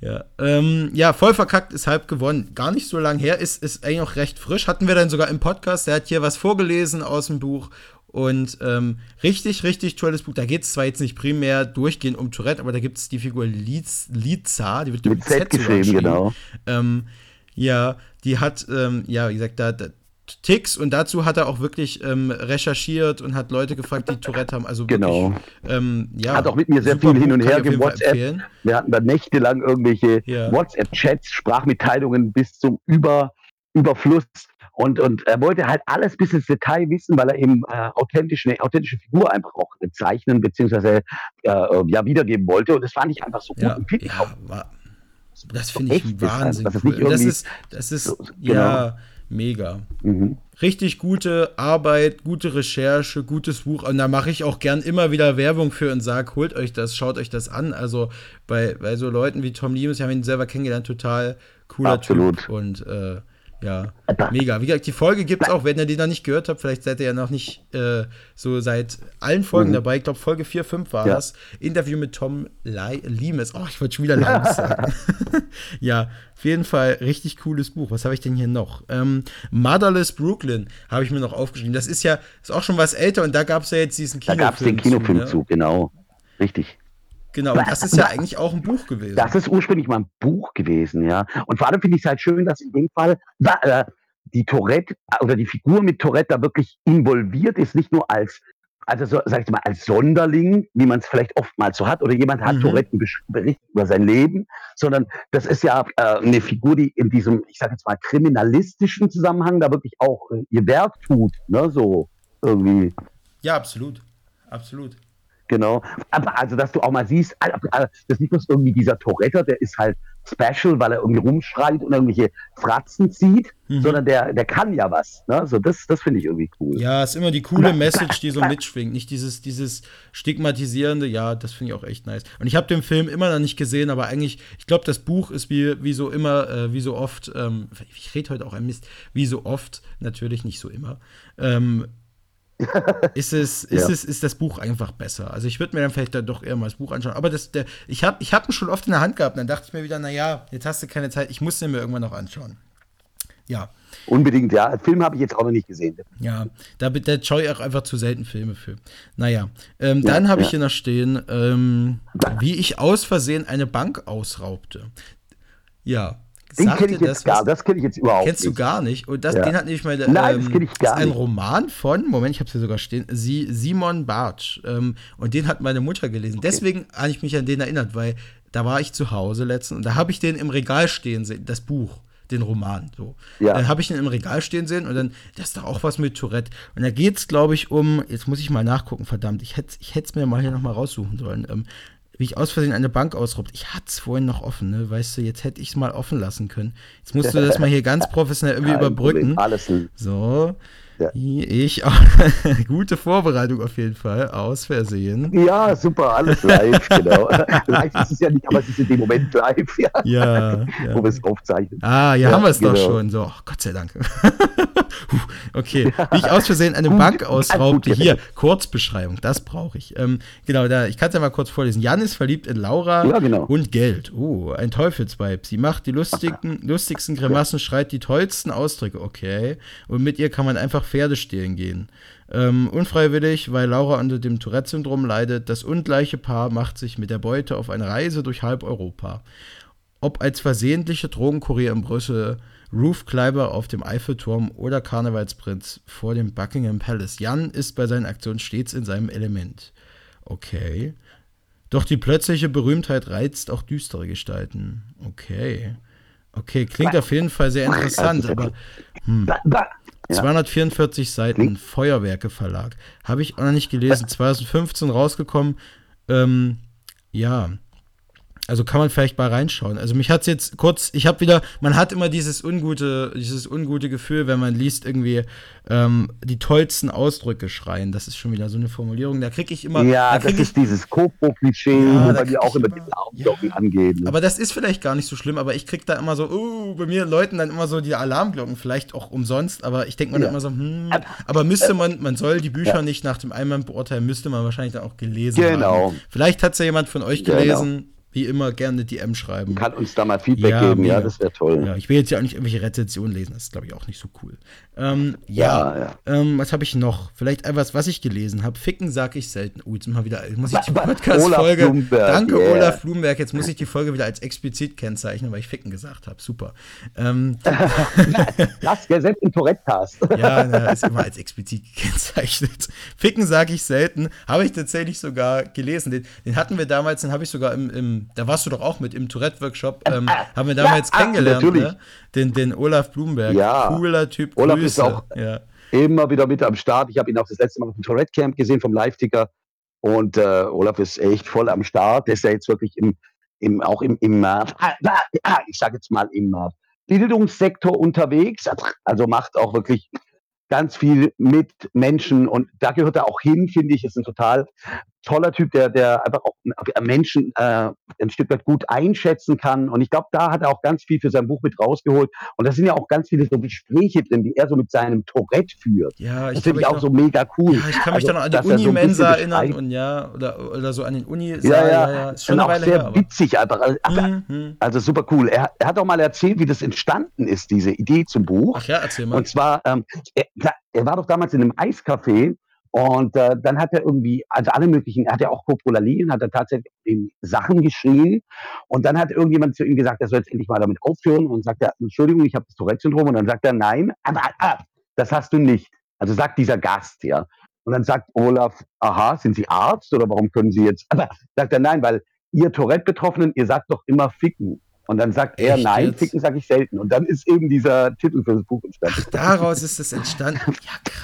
Speaker 1: Ja, ähm, ja, voll verkackt ist halb gewonnen. Gar nicht so lang her, ist, ist eigentlich noch recht frisch. Hatten wir dann sogar im Podcast. Der hat hier was vorgelesen aus dem Buch. Und ähm, richtig, richtig tolles Buch. Da geht es zwar jetzt nicht primär durchgehend um Tourette, aber da gibt es die Figur Liz, Liza, die wird
Speaker 2: Mit Z
Speaker 1: sogar
Speaker 2: geschrieben, genau.
Speaker 1: ähm, ja, die hat, ähm, ja, wie gesagt, da, da Ticks und dazu hat er auch wirklich ähm, recherchiert und hat Leute gefragt, die Tourette haben. Also wirklich,
Speaker 2: Genau.
Speaker 1: ähm, ja,
Speaker 2: Hat auch mit mir sehr viel hin und her
Speaker 1: empfehlen.
Speaker 2: Wir hatten da nächtelang irgendwelche
Speaker 1: Ja.
Speaker 2: WhatsApp-Chats, Sprachmitteilungen bis zum Über, Überfluss. Und, und er wollte halt alles bis ins Detail wissen, weil er eben äh, authentisch, eine authentische Figur einfach auch zeichnen bzw. Äh, äh, ja, wiedergeben wollte. Und das fand ich einfach so gut.
Speaker 1: Ja,
Speaker 2: und ich
Speaker 1: ja, war, das finde ich
Speaker 2: ist,
Speaker 1: Wahnsinn. das ist, das ist,
Speaker 2: so-
Speaker 1: ja, mega.
Speaker 2: Mhm.
Speaker 1: Richtig gute Arbeit, gute Recherche, gutes Buch. Und da mache ich auch gern immer wieder Werbung für und sage, holt euch das, schaut euch das an. Also bei, bei so Leuten wie Tom Limes, wir haben ihn selber kennengelernt, total cooler
Speaker 2: Absolut.
Speaker 1: Typ. Und äh, ja, mega. Wie gesagt, die Folge gibt es auch, wenn ihr die noch nicht gehört habt, vielleicht seid ihr ja noch nicht äh, so seit allen Folgen
Speaker 2: Mhm.
Speaker 1: dabei. Ich glaube, Folge 4, 5 war
Speaker 2: Ja.
Speaker 1: das. Interview mit Tom Li- Limes. Oh, ich wollte schon wieder Limes sagen. ja, auf jeden Fall richtig cooles Buch. Was habe ich denn hier noch? Ähm, Motherless Brooklyn habe ich mir noch aufgeschrieben. Das ist ja ist auch schon was älter und da gab es ja jetzt diesen
Speaker 2: Da
Speaker 1: Kinofilm.
Speaker 2: gab es den Kinofilm
Speaker 1: ne?
Speaker 2: zu, genau. Richtig.
Speaker 1: Genau, und das ist ja eigentlich auch ein Buch gewesen.
Speaker 2: Das ist ursprünglich mal ein Buch gewesen, ja. Und vor allem finde ich es halt schön, dass in dem Fall äh, die Tourette äh, oder die Figur mit Tourette da wirklich involviert ist, nicht nur als, also so, sag ich mal, als Sonderling, wie man es vielleicht oftmals so hat, oder jemand hat
Speaker 1: Mhm.
Speaker 2: Tourette Bericht über sein Leben, sondern das ist ja äh, eine Figur, die in diesem, ich sage jetzt mal, kriminalistischen Zusammenhang da wirklich auch äh, ihr Werk tut, ne, so irgendwie.
Speaker 1: ja, absolut. Absolut.
Speaker 2: Genau. Aber also, dass du auch mal siehst, das ist nicht bloß irgendwie dieser Tourette, der ist halt special, weil er irgendwie rumschreit und irgendwelche Fratzen zieht, mhm. sondern der, der kann ja was. Ne? So, das das finde ich irgendwie cool.
Speaker 1: Ja, ist immer die coole Message, die so mitschwingt. Nicht dieses, dieses stigmatisierende, ja, das finde ich auch echt nice. Und ich habe den Film immer noch nicht gesehen, aber eigentlich, ich glaube, das Buch ist wie, wie so immer, äh, wie so oft, ähm, ich rede heute auch ein Mist, wie so oft, natürlich nicht so immer, ähm, ist es, ist ja. es, ist das Buch einfach besser. Also ich würde mir dann vielleicht dann doch eher mal das Buch anschauen. Aber das, der, ich habe ich hab ihn schon oft in der Hand gehabt. Und dann dachte ich mir wieder, naja, jetzt hast du keine Zeit, ich muss den mir irgendwann noch anschauen. Ja.
Speaker 2: Unbedingt, ja. Film habe ich jetzt auch noch nicht gesehen.
Speaker 1: Ja, da, da schaue ich auch einfach zu selten Filme für. Naja, ähm, ja, dann habe ja. ich hier noch stehen, ähm, wie ich aus Versehen eine Bank ausraubte. Ja,
Speaker 2: den kenne ich jetzt das, gar, das kenne ich jetzt überhaupt
Speaker 1: kennst nicht. Kennst du gar nicht? Und das,
Speaker 2: ja.
Speaker 1: den hat nämlich meine.
Speaker 2: Nein, ähm, das kenne ich gar
Speaker 1: ist ein Roman von, Moment, ich habe es hier sogar stehen, Sie, Simon Bartsch. Ähm, und den hat meine Mutter gelesen. Okay. Deswegen habe ich mich an den erinnert, weil da war ich zu Hause letztens und da habe ich den im Regal stehen sehen, das Buch den Roman. So. Ja. Äh, habe ich ihn im Regal stehen sehen und dann, das ist doch auch was mit Tourette. Und da geht es, glaube ich, um, jetzt muss ich mal nachgucken, verdammt, ich hätte ich es mir mal hier nochmal raussuchen sollen. Ähm, wie ich aus Versehen eine Bank ausraubt. Ich hatte es vorhin noch offen, ne? Weißt du, jetzt hätte ich es mal offen lassen können. Jetzt musst du das mal hier ganz professionell irgendwie überbrücken.
Speaker 2: Alles
Speaker 1: so. Ja. Ich auch. Gute Vorbereitung auf jeden Fall, aus Versehen.
Speaker 2: Ja, super, alles live, genau. live ist es ja nicht, aber es ist in dem Moment live,
Speaker 1: ja. Ja. ja.
Speaker 2: Wo wir es aufzeichnen.
Speaker 1: Ah, ja, ja haben wir es genau. doch schon. So, oh, Gott sei Dank. okay, wie ich aus Versehen eine Bank ausraubte. Hier, Kurzbeschreibung, das brauche ich. Ähm, genau, da, ich kann es ja mal kurz vorlesen. Jan ist verliebt in Laura
Speaker 2: ja, genau.
Speaker 1: und Geld. Oh, ein Teufelsweib. Sie macht die lustigen, lustigsten Grimassen, schreit die tollsten Ausdrücke. Okay. Und mit ihr kann man einfach Pferde stehlen gehen. Ähm, unfreiwillig, weil Laura unter dem Tourette-Syndrom leidet. Das ungleiche Paar macht sich mit der Beute auf eine Reise durch halb Europa. Ob als versehentliche Drogenkurier in Brüssel, Roofkleiber auf dem Eiffelturm oder Karnevalsprinz vor dem Buckingham Palace. Jan ist bei seinen Aktionen stets in seinem Element. Okay. Doch die plötzliche Berühmtheit reizt auch düstere Gestalten. Okay. Okay, klingt auf jeden Fall sehr interessant, aber. Hm. 244 Seiten, Feuerwerke Verlag. Habe ich auch noch nicht gelesen. 2015 rausgekommen. Ähm, ja, also kann man vielleicht mal reinschauen. Also mich hat es jetzt kurz, ich habe wieder, man hat immer dieses ungute, dieses ungute Gefühl, wenn man liest irgendwie ähm, die tollsten Ausdrücke schreien. Das ist schon wieder so eine Formulierung. Da kriege ich immer.
Speaker 2: Ja,
Speaker 1: da
Speaker 2: das ist
Speaker 1: ich,
Speaker 2: dieses Koko-Klischee, ja, wo bei dir auch immer die Alarmglocken ja, angehen.
Speaker 1: Aber das ist vielleicht gar nicht so schlimm, aber ich kriege da immer so, uh, bei mir läuten dann immer so die Alarmglocken, vielleicht auch umsonst, aber ich denke mir ja. immer so, hm, aber müsste man, man soll die Bücher ja. nicht nach dem Einwand beurteilen, müsste man wahrscheinlich dann auch gelesen
Speaker 2: genau. haben.
Speaker 1: Genau. Vielleicht hat es ja jemand von euch genau. gelesen. Genau wie immer gerne DM schreiben.
Speaker 2: Kann uns da mal Feedback ja, geben, ja, das wäre toll.
Speaker 1: Ja, ich will jetzt ja auch nicht irgendwelche Rezensionen lesen, das ist, glaube ich, auch nicht so cool. Ähm, ja, ja, ja. Ähm, was habe ich noch? Vielleicht etwas, was ich gelesen habe. Ficken sage ich selten. Oh, jetzt mal wieder, muss ich die Podcast-Folge. Danke, yeah. Olaf Blumenberg. Jetzt muss ich die Folge wieder als explizit kennzeichnen, weil ich Ficken gesagt habe. Super. Ähm,
Speaker 2: das selbst im Tourette-Cast.
Speaker 1: ja, na, ist immer als explizit gekennzeichnet. Ficken sage ich selten. Habe ich tatsächlich sogar gelesen. Den, den hatten wir damals, den habe ich sogar im, im, da warst du doch auch mit im Tourette-Workshop, ähm, haben wir damals ja, kennengelernt. Ne? Den, den Olaf Blumenberg.
Speaker 2: Ja.
Speaker 1: Cooler Typ.
Speaker 2: Olaf Grüße. ist auch ja. immer wieder mit am Start. Ich habe ihn auch das letzte Mal auf dem Tourette Camp gesehen vom Live-Ticker. Und äh, Olaf ist echt voll am Start. Der ist ja jetzt wirklich im, im auch im, im äh, ich sage jetzt mal im äh, Bildungssektor unterwegs. Also macht auch wirklich ganz viel mit Menschen und da gehört er auch hin, finde ich, ist ein total toller Typ, der, der einfach auch Menschen äh, ein Stück weit gut einschätzen kann. Und ich glaube, da hat er auch ganz viel für sein Buch mit rausgeholt. Und da sind ja auch ganz viele so Gespräche drin, die er so mit seinem Tourette führt.
Speaker 1: Ja,
Speaker 2: ich das finde ich auch noch, so mega cool.
Speaker 1: Ja, ich kann mich also, dann an die Uni-Mensa so erinnern und ja, oder, oder so an den uni
Speaker 2: ja, ja, ja, ja. Ist schon eine Weile sehr her, witzig einfach. Also, mhm. also super cool. Er, er, hat auch mal erzählt, wie das entstanden ist, diese Idee zum Buch.
Speaker 1: Ach ja, erzähl mal.
Speaker 2: Und zwar, ähm, er, er war doch damals in einem Eiscafé und äh, dann hat er irgendwie, also alle möglichen, er hat ja auch Coprolaline, hat er tatsächlich Sachen geschrien. Und dann hat irgendjemand zu ihm gesagt, er soll jetzt endlich mal damit aufhören. Und sagt er, Entschuldigung, ich habe das Tourette-Syndrom. Und dann sagt er, nein, aber ah, das hast du nicht. Also sagt dieser Gast, ja. Und dann sagt Olaf, aha, sind Sie Arzt oder warum können Sie jetzt? Aber sagt er, nein, weil ihr Tourette-Betroffenen, ihr sagt doch immer ficken. Und dann sagt er,
Speaker 1: Echt
Speaker 2: nein,
Speaker 1: jetzt?
Speaker 2: ficken sage ich selten. Und dann ist eben dieser Titel für das Buch entstanden.
Speaker 1: Ach, daraus ist es entstanden.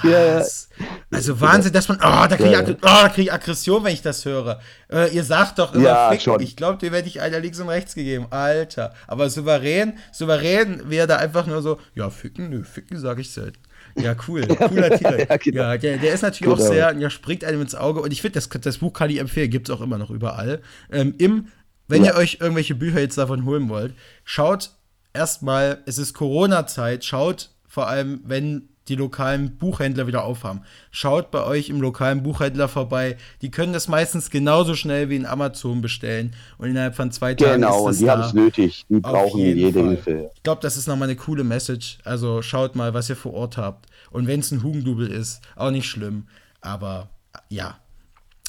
Speaker 1: Ja,
Speaker 2: Ja, ja.
Speaker 1: krass. Also Wahnsinn, dass man. Oh, da kriege ich, oh, da krieg ich Aggression, wenn ich das höre. Äh, ihr sagt doch immer
Speaker 2: Ja,
Speaker 1: ficken.
Speaker 2: schon.
Speaker 1: Ich glaube, dir werde ich einer links und rechts gegeben. Alter. Aber souverän, souverän wäre da einfach nur so, ja, ficken, nö, ficken sage ich selten. Ja, cool. Cooler Titel.
Speaker 2: Ja, genau.
Speaker 1: Ja, der, der ist natürlich auch
Speaker 2: Genau.
Speaker 1: sehr, ja, springt einem ins Auge. Und ich finde, das, das Buch kann ich empfehlen, gibt es auch immer noch überall. Ähm, Im, wenn
Speaker 2: Ja.
Speaker 1: ihr euch irgendwelche Bücher jetzt davon holen wollt, schaut erstmal, es ist Corona-Zeit, schaut vor allem, wenn die lokalen Buchhändler wieder aufhaben. Schaut bei euch im lokalen Buchhändler vorbei. Die können das meistens genauso schnell wie in Amazon bestellen. Und innerhalb von zwei Tagen
Speaker 2: Genau,
Speaker 1: ist
Speaker 2: und die haben es nötig. Die brauchen
Speaker 1: jeden
Speaker 2: jede
Speaker 1: Fall.
Speaker 2: Hilfe.
Speaker 1: Ich glaube, das ist nochmal eine coole Message. Also schaut mal, was ihr vor Ort habt. Und wenn es ein Hugendubel ist, auch nicht schlimm. Aber ja.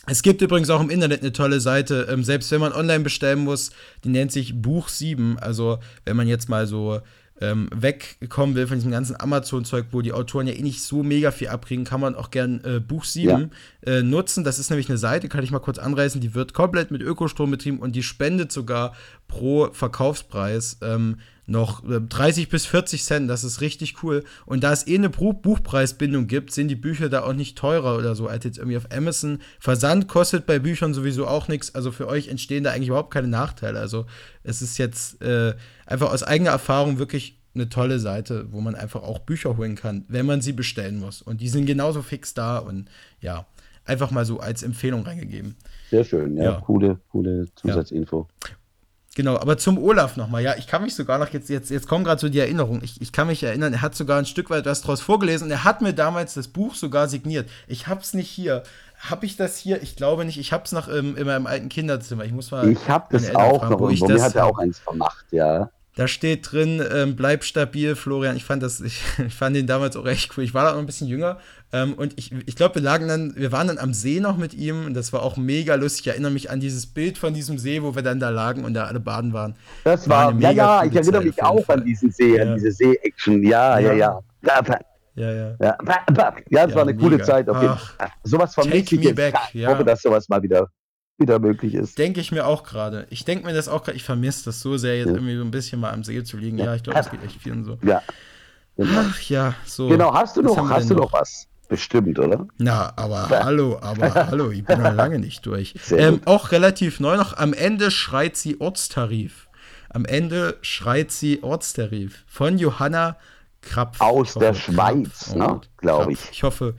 Speaker 1: Es gibt übrigens auch im Internet eine tolle Seite, ähm, selbst wenn man online bestellen muss, die nennt sich Buch 7. Also, wenn man jetzt mal so ähm, wegkommen will von diesem ganzen Amazon-Zeug, wo die Autoren ja eh nicht so mega viel abkriegen, kann man auch gern äh, Buch 7 äh, nutzen. Das ist nämlich eine Seite, kann ich mal kurz anreißen, die wird komplett mit Ökostrom betrieben und die spendet sogar pro Verkaufspreis ähm, noch äh, 30 bis 40 Cent. Das ist richtig cool. Und da es eh eine Buch Buchpreisbindung gibt, sind die Bücher da auch nicht teurer oder so als jetzt irgendwie auf Amazon. Versand kostet bei Büchern sowieso auch nichts. Also für euch entstehen da eigentlich überhaupt keine Nachteile. Also es ist jetzt äh, einfach aus eigener Erfahrung wirklich eine tolle Seite, wo man einfach auch Bücher holen kann, wenn man sie bestellen muss. Und die sind genauso fix da und ja, einfach mal so als Empfehlung reingegeben.
Speaker 2: Sehr schön, ja.
Speaker 1: Ja.
Speaker 2: Coole, coole Zusatzinfo.
Speaker 1: Genau, aber zum Olaf nochmal. Ja, ich kann mich sogar noch, jetzt, jetzt, jetzt kommen gerade so die Erinnerungen. Ich, ich kann mich erinnern, er hat sogar ein Stück weit was draus vorgelesen und er hat mir damals das Buch sogar signiert. Ich hab's nicht hier. Hab ich das hier? Ich glaube nicht. Ich hab's noch im, in meinem alten Kinderzimmer. Ich muss mal.
Speaker 2: Ich habe das auch
Speaker 1: fragen,
Speaker 2: noch
Speaker 1: wo ich.
Speaker 2: Mir
Speaker 1: das
Speaker 2: hat er
Speaker 1: hab.
Speaker 2: auch eins vermacht, ja.
Speaker 1: Da steht drin, ähm, bleib stabil, Florian. Ich fand das, ich, ich fand den damals auch echt cool. Ich war da noch ein bisschen jünger ähm, und ich, ich glaube, wir lagen dann, wir waren dann am See noch mit ihm und das war auch mega lustig. Ich erinnere mich an dieses Bild von diesem See, wo wir dann da lagen und da alle baden waren.
Speaker 2: Das
Speaker 1: War
Speaker 2: war, ja,
Speaker 1: mega
Speaker 2: ja,
Speaker 1: coole
Speaker 2: ich erinnere
Speaker 1: Zeit
Speaker 2: mich auch an diesen See,
Speaker 1: Ja.
Speaker 2: an diese See-Action. Ja, ja,
Speaker 1: Ja.
Speaker 2: ja. Ja,
Speaker 1: Ja, ja.
Speaker 2: ja, Ja, war eine coole
Speaker 1: mega.
Speaker 2: Zeit auf jeden
Speaker 1: Ach.
Speaker 2: Fall. Sowas vermisse
Speaker 1: Take
Speaker 2: ich
Speaker 1: me
Speaker 2: jetzt.
Speaker 1: back,
Speaker 2: Ich
Speaker 1: ja.
Speaker 2: hoffe, dass sowas mal wieder, wieder möglich ist.
Speaker 1: Denke ich mir auch gerade. Ich denke mir das auch gerade. Ich vermisse das so sehr, jetzt
Speaker 2: Ja.
Speaker 1: irgendwie so ein bisschen mal am See zu liegen. Ja, ich glaube, das geht echt vielen so.
Speaker 2: Ja. Genau,
Speaker 1: Ach ja, so.
Speaker 2: genau hast du
Speaker 1: was
Speaker 2: noch, hast du noch was? Bestimmt, oder?
Speaker 1: Na, aber hallo, aber hallo, ich bin noch lange nicht durch. Ähm, auch relativ neu noch. Am Ende schreit sie Ortstarif. Am Ende schreit sie Ortstarif. Von Johanna Krapf.
Speaker 2: Aus der. Schweiz, ne,
Speaker 1: Gott,
Speaker 2: glaub
Speaker 1: Krapf.
Speaker 2: ich.
Speaker 1: Ich hoffe.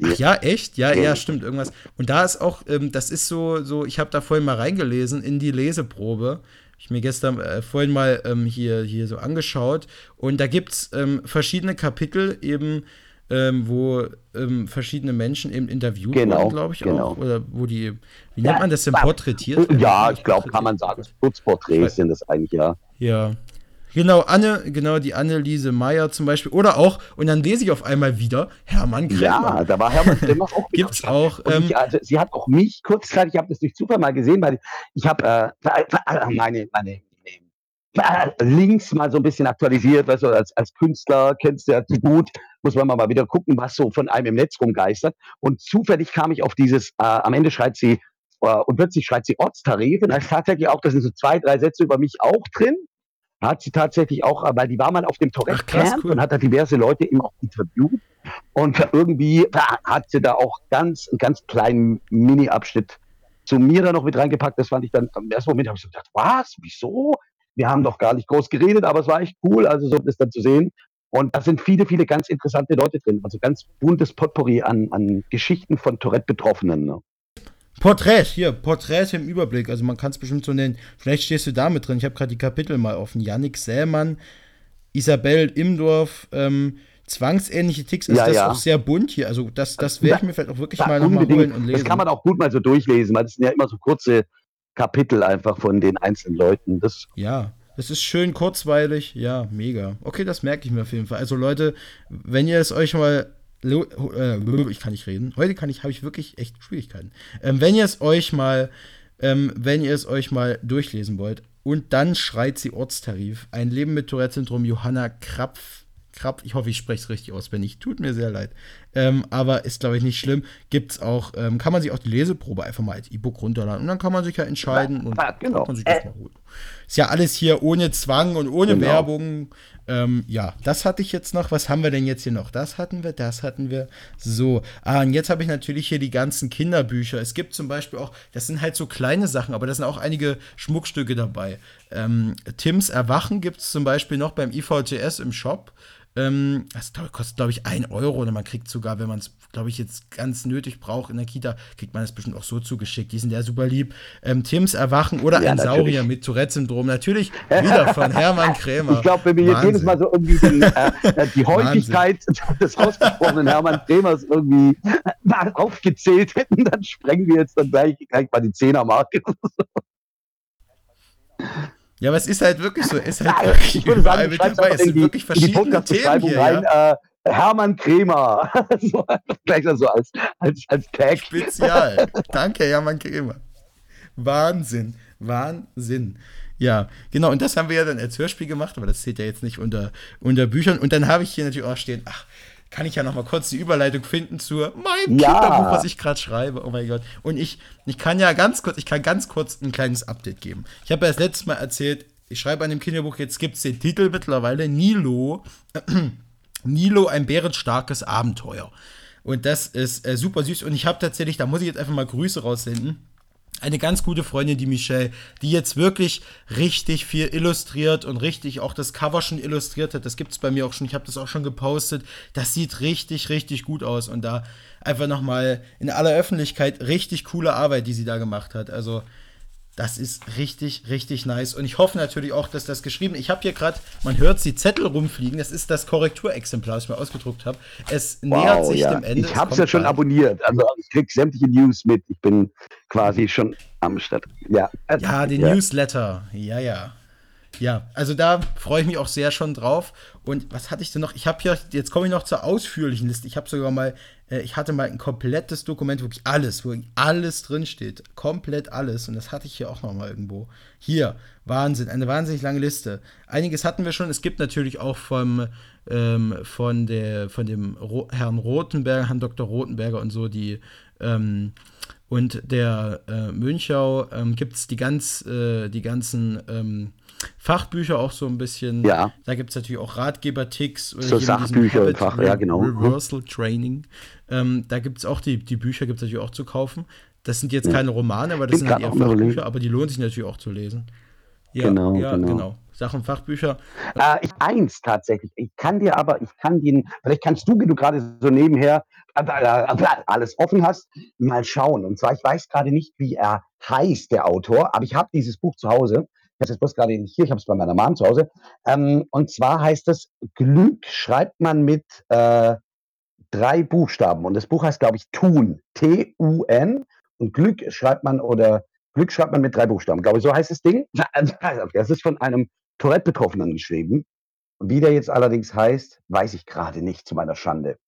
Speaker 2: Ja.
Speaker 1: Ach ja, echt? Ja,
Speaker 2: Ja.
Speaker 1: stimmt, irgendwas. Und da ist auch, ähm, das ist so, so, ich habe da vorhin mal reingelesen in die Leseprobe. Ich mir gestern äh, vorhin mal ähm, hier, hier so angeschaut. Und da gibt es ähm, verschiedene Kapitel eben, ähm, wo ähm, verschiedene Menschen eben interviewt
Speaker 2: Genau,
Speaker 1: wurden, glaube ich
Speaker 2: genau.
Speaker 1: auch. Oder wo die, wie nennt man das denn, porträtiert?
Speaker 2: Ja, ich glaube, kann man sagen. Kurzporträts sind das eigentlich, ja.
Speaker 1: Ja. Genau, Anne, genau, die Anneliese Meyer zum Beispiel. Oder auch, und dann lese ich auf einmal wieder Hermann Kretschmer.
Speaker 2: Ja, da war Hermann Kremmer auch
Speaker 1: Gibt's auch, ähm,
Speaker 2: ich, also, sie hat auch mich kurzzeitig, ich habe das durch Zufall mal gesehen, weil ich habe äh, meine, meine äh, Links mal so ein bisschen aktualisiert, weißt du, als, als Künstler kennst du ja zu gut, muss man mal wieder gucken, was so von einem im Netz rumgeistert. Und zufällig kam ich auf dieses, äh, am Ende schreit sie, äh, und plötzlich schreit sie Ortstarif, und da ist tatsächlich auch, da sind so zwei, drei Sätze über mich auch drin. Hat sie tatsächlich auch, äh, weil die war mal auf dem
Speaker 1: Ach, krass,
Speaker 2: Tourette-Camp
Speaker 1: cool.
Speaker 2: und hat da diverse Leute eben auch interviewt. Und irgendwie hat sie da auch ganz, einen ganz kleinen Mini-Abschnitt zu mir da noch mit reingepackt. Das fand ich dann, im ersten Moment habe ich so gedacht, was, wieso? Wir haben doch gar nicht groß geredet, aber es war echt cool, also so das dann zu sehen. Und da sind viele, viele ganz interessante Leute drin. Also ganz buntes Potpourri an, an Geschichten von Tourette-Betroffenen. Ne?
Speaker 1: Porträt, hier, Porträt im Überblick. Also man kann es bestimmt so nennen. Vielleicht stehst du da mit drin. Ich habe gerade die Kapitel mal offen. Yannick Sämann, Isabel Imdorf, ähm, zwangsähnliche Ticks. Also
Speaker 2: Ja,
Speaker 1: das
Speaker 2: ja.
Speaker 1: ist auch sehr bunt hier. Also das, das werde ich mir vielleicht auch wirklich
Speaker 2: Ja,
Speaker 1: mal nochmal
Speaker 2: unbedingt.
Speaker 1: holen und lesen.
Speaker 2: Das kann man auch gut mal so durchlesen, weil das sind ja immer so kurze Kapitel einfach von den einzelnen Leuten. Das
Speaker 1: Ja, das ist schön kurzweilig. Ja, mega. Okay, das merke ich mir auf jeden Fall. Also Leute, wenn ihr es euch mal ich kann nicht reden. Heute kann ich habe ich wirklich echt Schwierigkeiten. Ähm, wenn ihr es euch mal ähm, wenn ihr es euch mal durchlesen wollt und dann schreit sie Ortstarif. Ein Leben mit Tourette-Syndrom Johanna Krapf Krapf, ich hoffe, ich spreche es richtig aus. Wenn nicht, tut mir sehr leid. Ähm, aber ist, glaube ich, nicht schlimm. Gibt's auch, ähm, kann man sich auch die Leseprobe einfach mal als E-Book runterladen und dann kann man sich ja entscheiden und
Speaker 2: ja, genau. kann sich das äh. mal holen.
Speaker 1: Ist ja alles hier ohne Zwang und ohne genau. Werbung. Ähm, ja, das hatte ich jetzt noch. Was haben wir denn jetzt hier noch? Das hatten wir, das hatten wir. So. Ah, und jetzt habe ich natürlich hier die ganzen Kinderbücher. Es gibt zum Beispiel auch, das sind halt so kleine Sachen, aber da sind auch einige Schmuckstücke dabei. Ähm, Tims Erwachen gibt es zum Beispiel noch beim IVTS im Shop. Ähm, das kostet, glaube ich, 1 Euro und man kriegt sogar, wenn man es, glaube ich, jetzt ganz nötig braucht in der Kita, kriegt man es bestimmt auch so zugeschickt. Die sind ja super lieb. Ähm, Tims Erwachen oder ja, ein natürlich. Saurier mit Tourette-Syndrom. Natürlich wieder von Hermann Krämer.
Speaker 2: Ich glaube, wenn wir jetzt jedes Mal so irgendwie die, äh, die Häufigkeit des ausgesprochenen Hermann Krämers irgendwie aufgezählt hätten, dann sprengen wir jetzt dann gleich, gleich mal die Zehnermarke.
Speaker 1: Ja, aber es ist halt wirklich so. Es ist halt wirklich
Speaker 2: ich würde sagen, mit dabei. Es sind die, wirklich verschiedene Themen hier. Rein, ja? äh, Hermann Kremer. so, gleich so als, als, als Tag.
Speaker 1: Spezial. Danke, Hermann Kremer. Wahnsinn. Wahnsinn. Ja, genau. Und das haben wir ja dann als Hörspiel gemacht, aber das zählt ja jetzt nicht unter, unter Büchern. Und dann habe ich hier natürlich auch stehen, ach, kann ich ja noch mal kurz die Überleitung finden zur meinem ja. Kinderbuch, was ich gerade schreibe. Oh mein Gott. Und ich, ich kann ja ganz kurz, ich kann ganz kurz ein kleines Update geben. Ich habe ja das letzte Mal erzählt, ich schreibe an dem Kinderbuch, jetzt gibt es den Titel mittlerweile, Nilo. Nilo, ein bärenstarkes Abenteuer. Und das ist äh, super süß. Und ich habe tatsächlich, da muss ich jetzt einfach mal Grüße raussenden eine ganz gute Freundin, die Michelle, die jetzt wirklich richtig viel illustriert und richtig auch das Cover schon illustriert hat. Das gibt es bei mir auch schon. Ich habe das auch schon gepostet. Das sieht richtig, richtig gut aus. Und da einfach nochmal in aller Öffentlichkeit richtig coole Arbeit, die sie da gemacht hat. Also das ist richtig, richtig nice. Und ich hoffe natürlich auch, dass das geschrieben Ich habe hier gerade, man hört die Zettel rumfliegen. Das ist das Korrekturexemplar, das ich mir ausgedruckt habe. Es wow, nähert sich ja. dem Ende.
Speaker 2: Ich habe es ja schon rein. abonniert. Also ich kriege sämtliche News mit. Ich bin quasi schon am Start. Ja,
Speaker 1: ja den ja. Newsletter. Ja, ja. Ja, also da freue ich mich auch sehr schon drauf. Und was hatte ich denn noch? Ich habe hier, jetzt komme ich noch zur ausführlichen Liste. Ich habe sogar mal, äh, ich hatte mal ein komplettes Dokument, wirklich alles, wo alles drinsteht. Komplett alles. Und das hatte ich hier auch noch mal irgendwo. Hier, Wahnsinn, eine wahnsinnig lange Liste. Einiges hatten wir schon. Es gibt natürlich auch vom, ähm, von, der, von dem Ro Herrn Rotenberger, Herrn Dr. Rotenberger und so, die ähm, und der äh, Münchau ähm, gibt es die, ganz, äh, die ganzen ähm, Fachbücher auch so ein bisschen.
Speaker 2: Ja.
Speaker 1: Da gibt es natürlich auch Ratgeber-Ticks.
Speaker 2: So Sachbücher im Fach, ja, genau.
Speaker 1: Reversal Training. Ähm, da gibt es auch die, die Bücher, gibt es natürlich auch zu kaufen. Das sind jetzt ja. keine Romane, aber das sind halt eher Fachbücher, aber die lohnen sich natürlich auch zu lesen. Ja, genau, ja, genau. genau. Sachen, Fachbücher.
Speaker 2: Äh, ich eins tatsächlich. Ich kann dir aber, ich kann den, vielleicht kannst du, wie du gerade so nebenher äh, äh, alles offen hast, mal schauen. Und zwar, ich weiß gerade nicht, wie er heißt, der Autor, aber ich habe dieses Buch zu Hause habe es bloß gerade nicht hier, ich habe es bei meiner Mom zu Hause. Ähm, und zwar heißt es, Glück schreibt man mit äh, drei Buchstaben. Und das Buch heißt, glaube ich, Tun. T-U-N. Und Glück schreibt man oder Glück schreibt man mit drei Buchstaben. Glaube ich, so heißt das Ding. Das ist von einem Tourette-Betroffenen geschrieben. Wie der jetzt allerdings heißt, weiß ich gerade nicht, zu meiner Schande.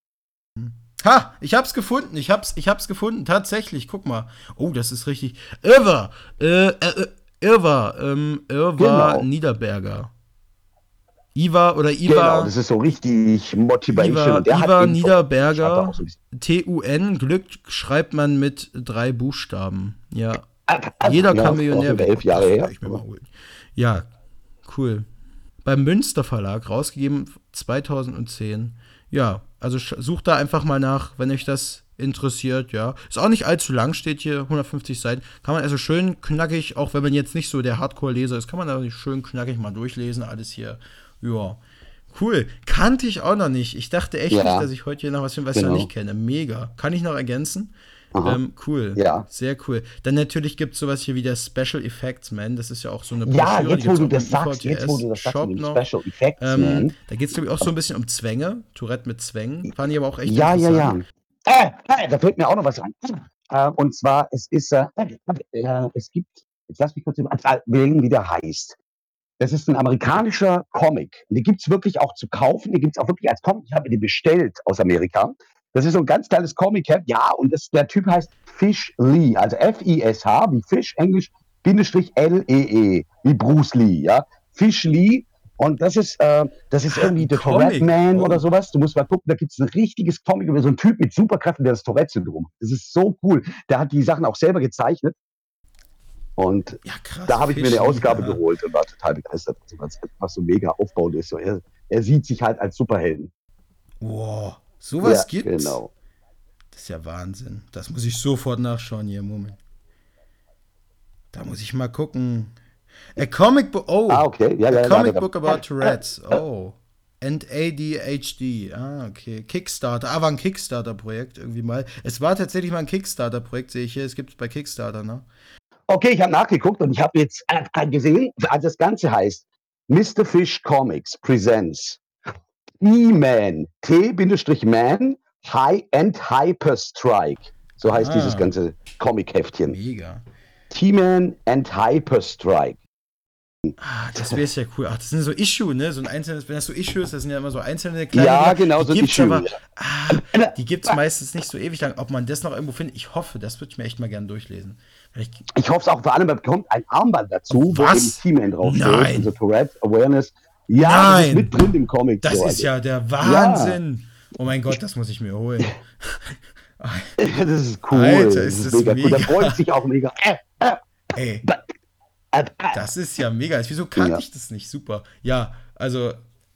Speaker 1: Ha, ich hab's gefunden. Ich hab's, ich hab's gefunden. Tatsächlich. Guck mal. Oh, das ist richtig. Irver. Äh, äh, Irva, ähm, Irva genau. Niederberger. Iva oder Iva. Genau,
Speaker 2: das ist so richtig Motivation.
Speaker 1: Iva, Iva Niederberger, T-U-N, Glück schreibt man mit drei Buchstaben. Ja. Jeder ja, kann Millionär
Speaker 2: werden. Elf Jahre her.
Speaker 1: Ja, cool. Beim Münster Verlag, rausgegeben 2010. Ja, also sucht da einfach mal nach, wenn euch das interessiert, ja. Ist auch nicht allzu lang, steht hier 150 Seiten. Kann man also schön knackig, auch wenn man jetzt nicht so der Hardcore-Leser ist, kann man da schön knackig mal durchlesen. Alles hier, ja. Cool. Kannte ich auch noch nicht. Ich dachte echt ja. nicht, dass ich heute hier noch was finde, was genau. ich noch genau. nicht kenne. Mega. Kann ich noch ergänzen? Ähm, cool. Ja. Sehr cool. Dann natürlich gibt es sowas hier wie der Special Effects Man. Das ist ja auch so eine
Speaker 2: Broschüre. Ja, jetzt wo du das sagst, jetzt wo du das sagst,
Speaker 1: Special Effects ähm, Man. Da geht es, glaube ich, auch so ein bisschen um Zwänge. Tourette mit Zwängen. Fand ich aber auch echt
Speaker 2: Ja, ja, ja. Äh, äh, da fällt mir auch noch was rein. Äh, und zwar, es ist, äh, äh, es gibt, jetzt lass mich kurz überlegen, wie der heißt. Das ist ein amerikanischer Comic. Den gibt es wirklich auch zu kaufen. Den gibt es auch wirklich als Comic. Ich habe den bestellt aus Amerika. Das ist so ein ganz kleines Comic. Ja, und das, der Typ heißt Fish Lee, also F-I-S-H, wie Fish, Englisch, Bindestrich L-E-E, -E, wie Bruce Lee, ja. Fish Lee Und das ist, äh, das ist irgendwie The Tourette. Man
Speaker 1: Oh.
Speaker 2: oder sowas. Du musst mal gucken, da gibt es ein richtiges Comic über so einen Typ mit Superkräften, der das Tourette-Syndrom. hat. Das ist so cool. Der hat die Sachen auch selber gezeichnet. Und
Speaker 1: Ja, krass.
Speaker 2: da habe ich mir eine Ausgabe
Speaker 1: ja.
Speaker 2: geholt und war total begeistert, was, was so mega aufbauend ist. So, er, er sieht sich halt als Superhelden.
Speaker 1: Wow, sowas
Speaker 2: ja,
Speaker 1: gibt's?
Speaker 2: Genau.
Speaker 1: Das ist ja Wahnsinn. Das muss ich sofort nachschauen hier. Moment. Da muss ich mal gucken. A comic book. Oh,
Speaker 2: Ah, okay. Ja,
Speaker 1: a
Speaker 2: ja, ja,
Speaker 1: comic
Speaker 2: ja,
Speaker 1: book about Tourette's. Oh. And ADHD. Ah, okay. Kickstarter. Ah, war ein Kickstarter-Projekt irgendwie mal. Es war tatsächlich mal ein Kickstarter-Projekt, sehe ich hier. Es gibt es bei Kickstarter, ne?
Speaker 2: Okay, ich habe nachgeguckt und ich habe jetzt äh, gesehen, also das Ganze heißt Mr. Fish Comics Presents E-Man, T-Man, High and Hyper Strike. So heißt
Speaker 1: Ah.
Speaker 2: dieses ganze Comic-Heftchen.
Speaker 1: Mega.
Speaker 2: T-Man and Hyper Strike.
Speaker 1: Ah, das wäre ja cool. Ach, das sind so Issue, ne? So ein einzelnes, wenn das so Issues, das sind ja immer so einzelne kleine.
Speaker 2: Ja, genau,
Speaker 1: die
Speaker 2: so
Speaker 1: gibt's
Speaker 2: Issue.
Speaker 1: aber, ah, Die gibt es meistens nicht so ewig lang. Ob man das noch irgendwo findet, ich hoffe, das würde ich mir echt mal gerne durchlesen. Vielleicht,
Speaker 2: Ich hoffe es auch vor allem, man bekommt ein Armband dazu, wo
Speaker 1: Was?
Speaker 2: eben T-Man draufsteht.
Speaker 1: Nein.
Speaker 2: Also Tourette, Awareness. Ja, das
Speaker 1: Nein.
Speaker 2: ist mit drin im Comic.
Speaker 1: das
Speaker 2: so,
Speaker 1: ist
Speaker 2: also.
Speaker 1: ja der Wahnsinn. Oh mein Gott, das muss ich mir holen.
Speaker 2: Das ist cool.
Speaker 1: Alter, ist das
Speaker 2: mega cool. Der
Speaker 1: mega.
Speaker 2: freut sich auch mega. Äh, äh,
Speaker 1: Ey. Das ist ja mega. Wieso kannte
Speaker 2: Ja.
Speaker 1: ich das nicht? Super. Ja, also,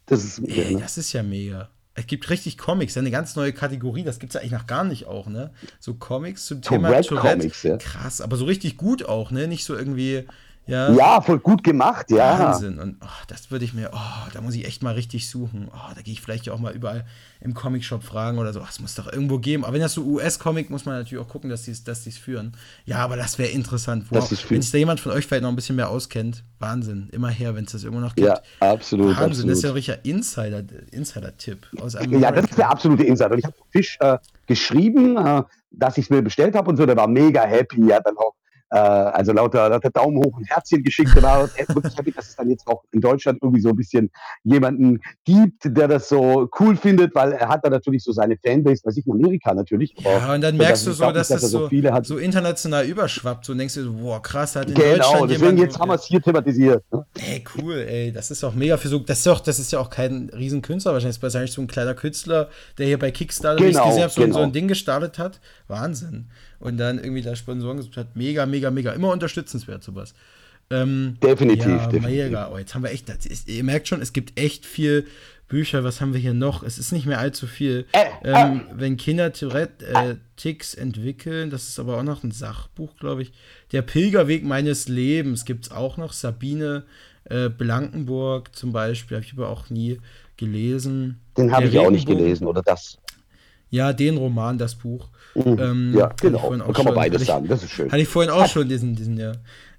Speaker 2: Das ist mega,
Speaker 1: ey,
Speaker 2: ne?
Speaker 1: das ist ja mega. Es gibt richtig Comics, eine ganz neue Kategorie, das gibt es ja eigentlich noch gar nicht auch, ne? So Comics zum Thema
Speaker 2: Tourette
Speaker 1: Tourette.
Speaker 2: Comics, ja.
Speaker 1: Krass, aber so richtig gut auch, ne? Nicht so irgendwie, ja.
Speaker 2: Ja, voll gut gemacht, ja.
Speaker 1: Wahnsinn. Und oh, das würde ich mir, oh, da muss ich echt mal richtig suchen. Oh, da gehe ich vielleicht auch mal überall im Comicshop fragen oder so. Es muss doch irgendwo geben. Aber wenn das so US-Comic, muss man natürlich auch gucken, dass die es dass die's führen. Ja, aber das wäre interessant. Wow. Wenn sich da jemand von euch vielleicht noch ein bisschen mehr auskennt, Wahnsinn. Immer her, wenn es das irgendwo noch gibt.
Speaker 2: Ja, absolut.
Speaker 1: Wahnsinn, das ist ja ein
Speaker 2: absolut.
Speaker 1: richtiger Insider, Insider-Tipp aus
Speaker 2: Ja, das ist der absolute Insider. Und ich habe Fisch äh, geschrieben, äh, dass ich es mir bestellt habe und so. Der war mega happy. Hat dann auch äh, also lauter, lauter Daumen hoch und Herzchen geschickt. War wirklich happy, dass es dann jetzt auch in Deutschland irgendwie so ein bisschen jemanden gibt, der das so cool findet, weil er hat da natürlich so seine Fanbase, weiß ich, in Amerika natürlich.
Speaker 1: Ja, und dann merkst du so, dass
Speaker 2: nicht,
Speaker 1: das so,
Speaker 2: viele hat.
Speaker 1: so international überschwappt. So denkst du, so, boah, krass, hat in
Speaker 2: Genau,
Speaker 1: Deutschland
Speaker 2: deswegen
Speaker 1: jemand
Speaker 2: jetzt haben wir es hier thematisiert. Ne?
Speaker 1: Ey, cool, ey, das ist auch mega für so, das ist, auch, das ist ja auch kein Riesenkünstler, wahrscheinlich ist wahrscheinlich so ein kleiner Künstler, der hier bei Kickstarter, wie ich
Speaker 2: Genau,
Speaker 1: gesehen habe, so,
Speaker 2: genau.
Speaker 1: so ein Ding gestartet hat. Wahnsinn. Und dann irgendwie da Sponsoren gesucht hat. Mega, mega, mega. Immer unterstützenswert, sowas. Ähm,
Speaker 2: Definitiv,
Speaker 1: ja,
Speaker 2: definitiv.
Speaker 1: mega. Oh, jetzt haben wir echt, ist, ihr merkt schon, es gibt echt viel Bücher. Was haben wir hier noch? Es ist nicht mehr allzu viel.
Speaker 2: Äh,
Speaker 1: ähm, wenn Kinder Tourette äh, Ticks entwickeln, das ist aber auch noch ein Sachbuch, glaube ich. Der Pilgerweg meines Lebens gibt es auch noch. Sabine äh, Blankenburg zum Beispiel, habe ich aber auch nie gelesen.
Speaker 2: Den habe ich auch nicht
Speaker 1: Regenbogen-
Speaker 2: gelesen, oder das?
Speaker 1: Ja, den Roman, das Buch.
Speaker 2: Mhm.
Speaker 1: Ähm,
Speaker 2: ja, genau. kann man
Speaker 1: schon-
Speaker 2: beides
Speaker 1: hatte ich-
Speaker 2: sagen, das ist schön.
Speaker 1: Hatte ich vorhin auch schon diesen, diesen ja.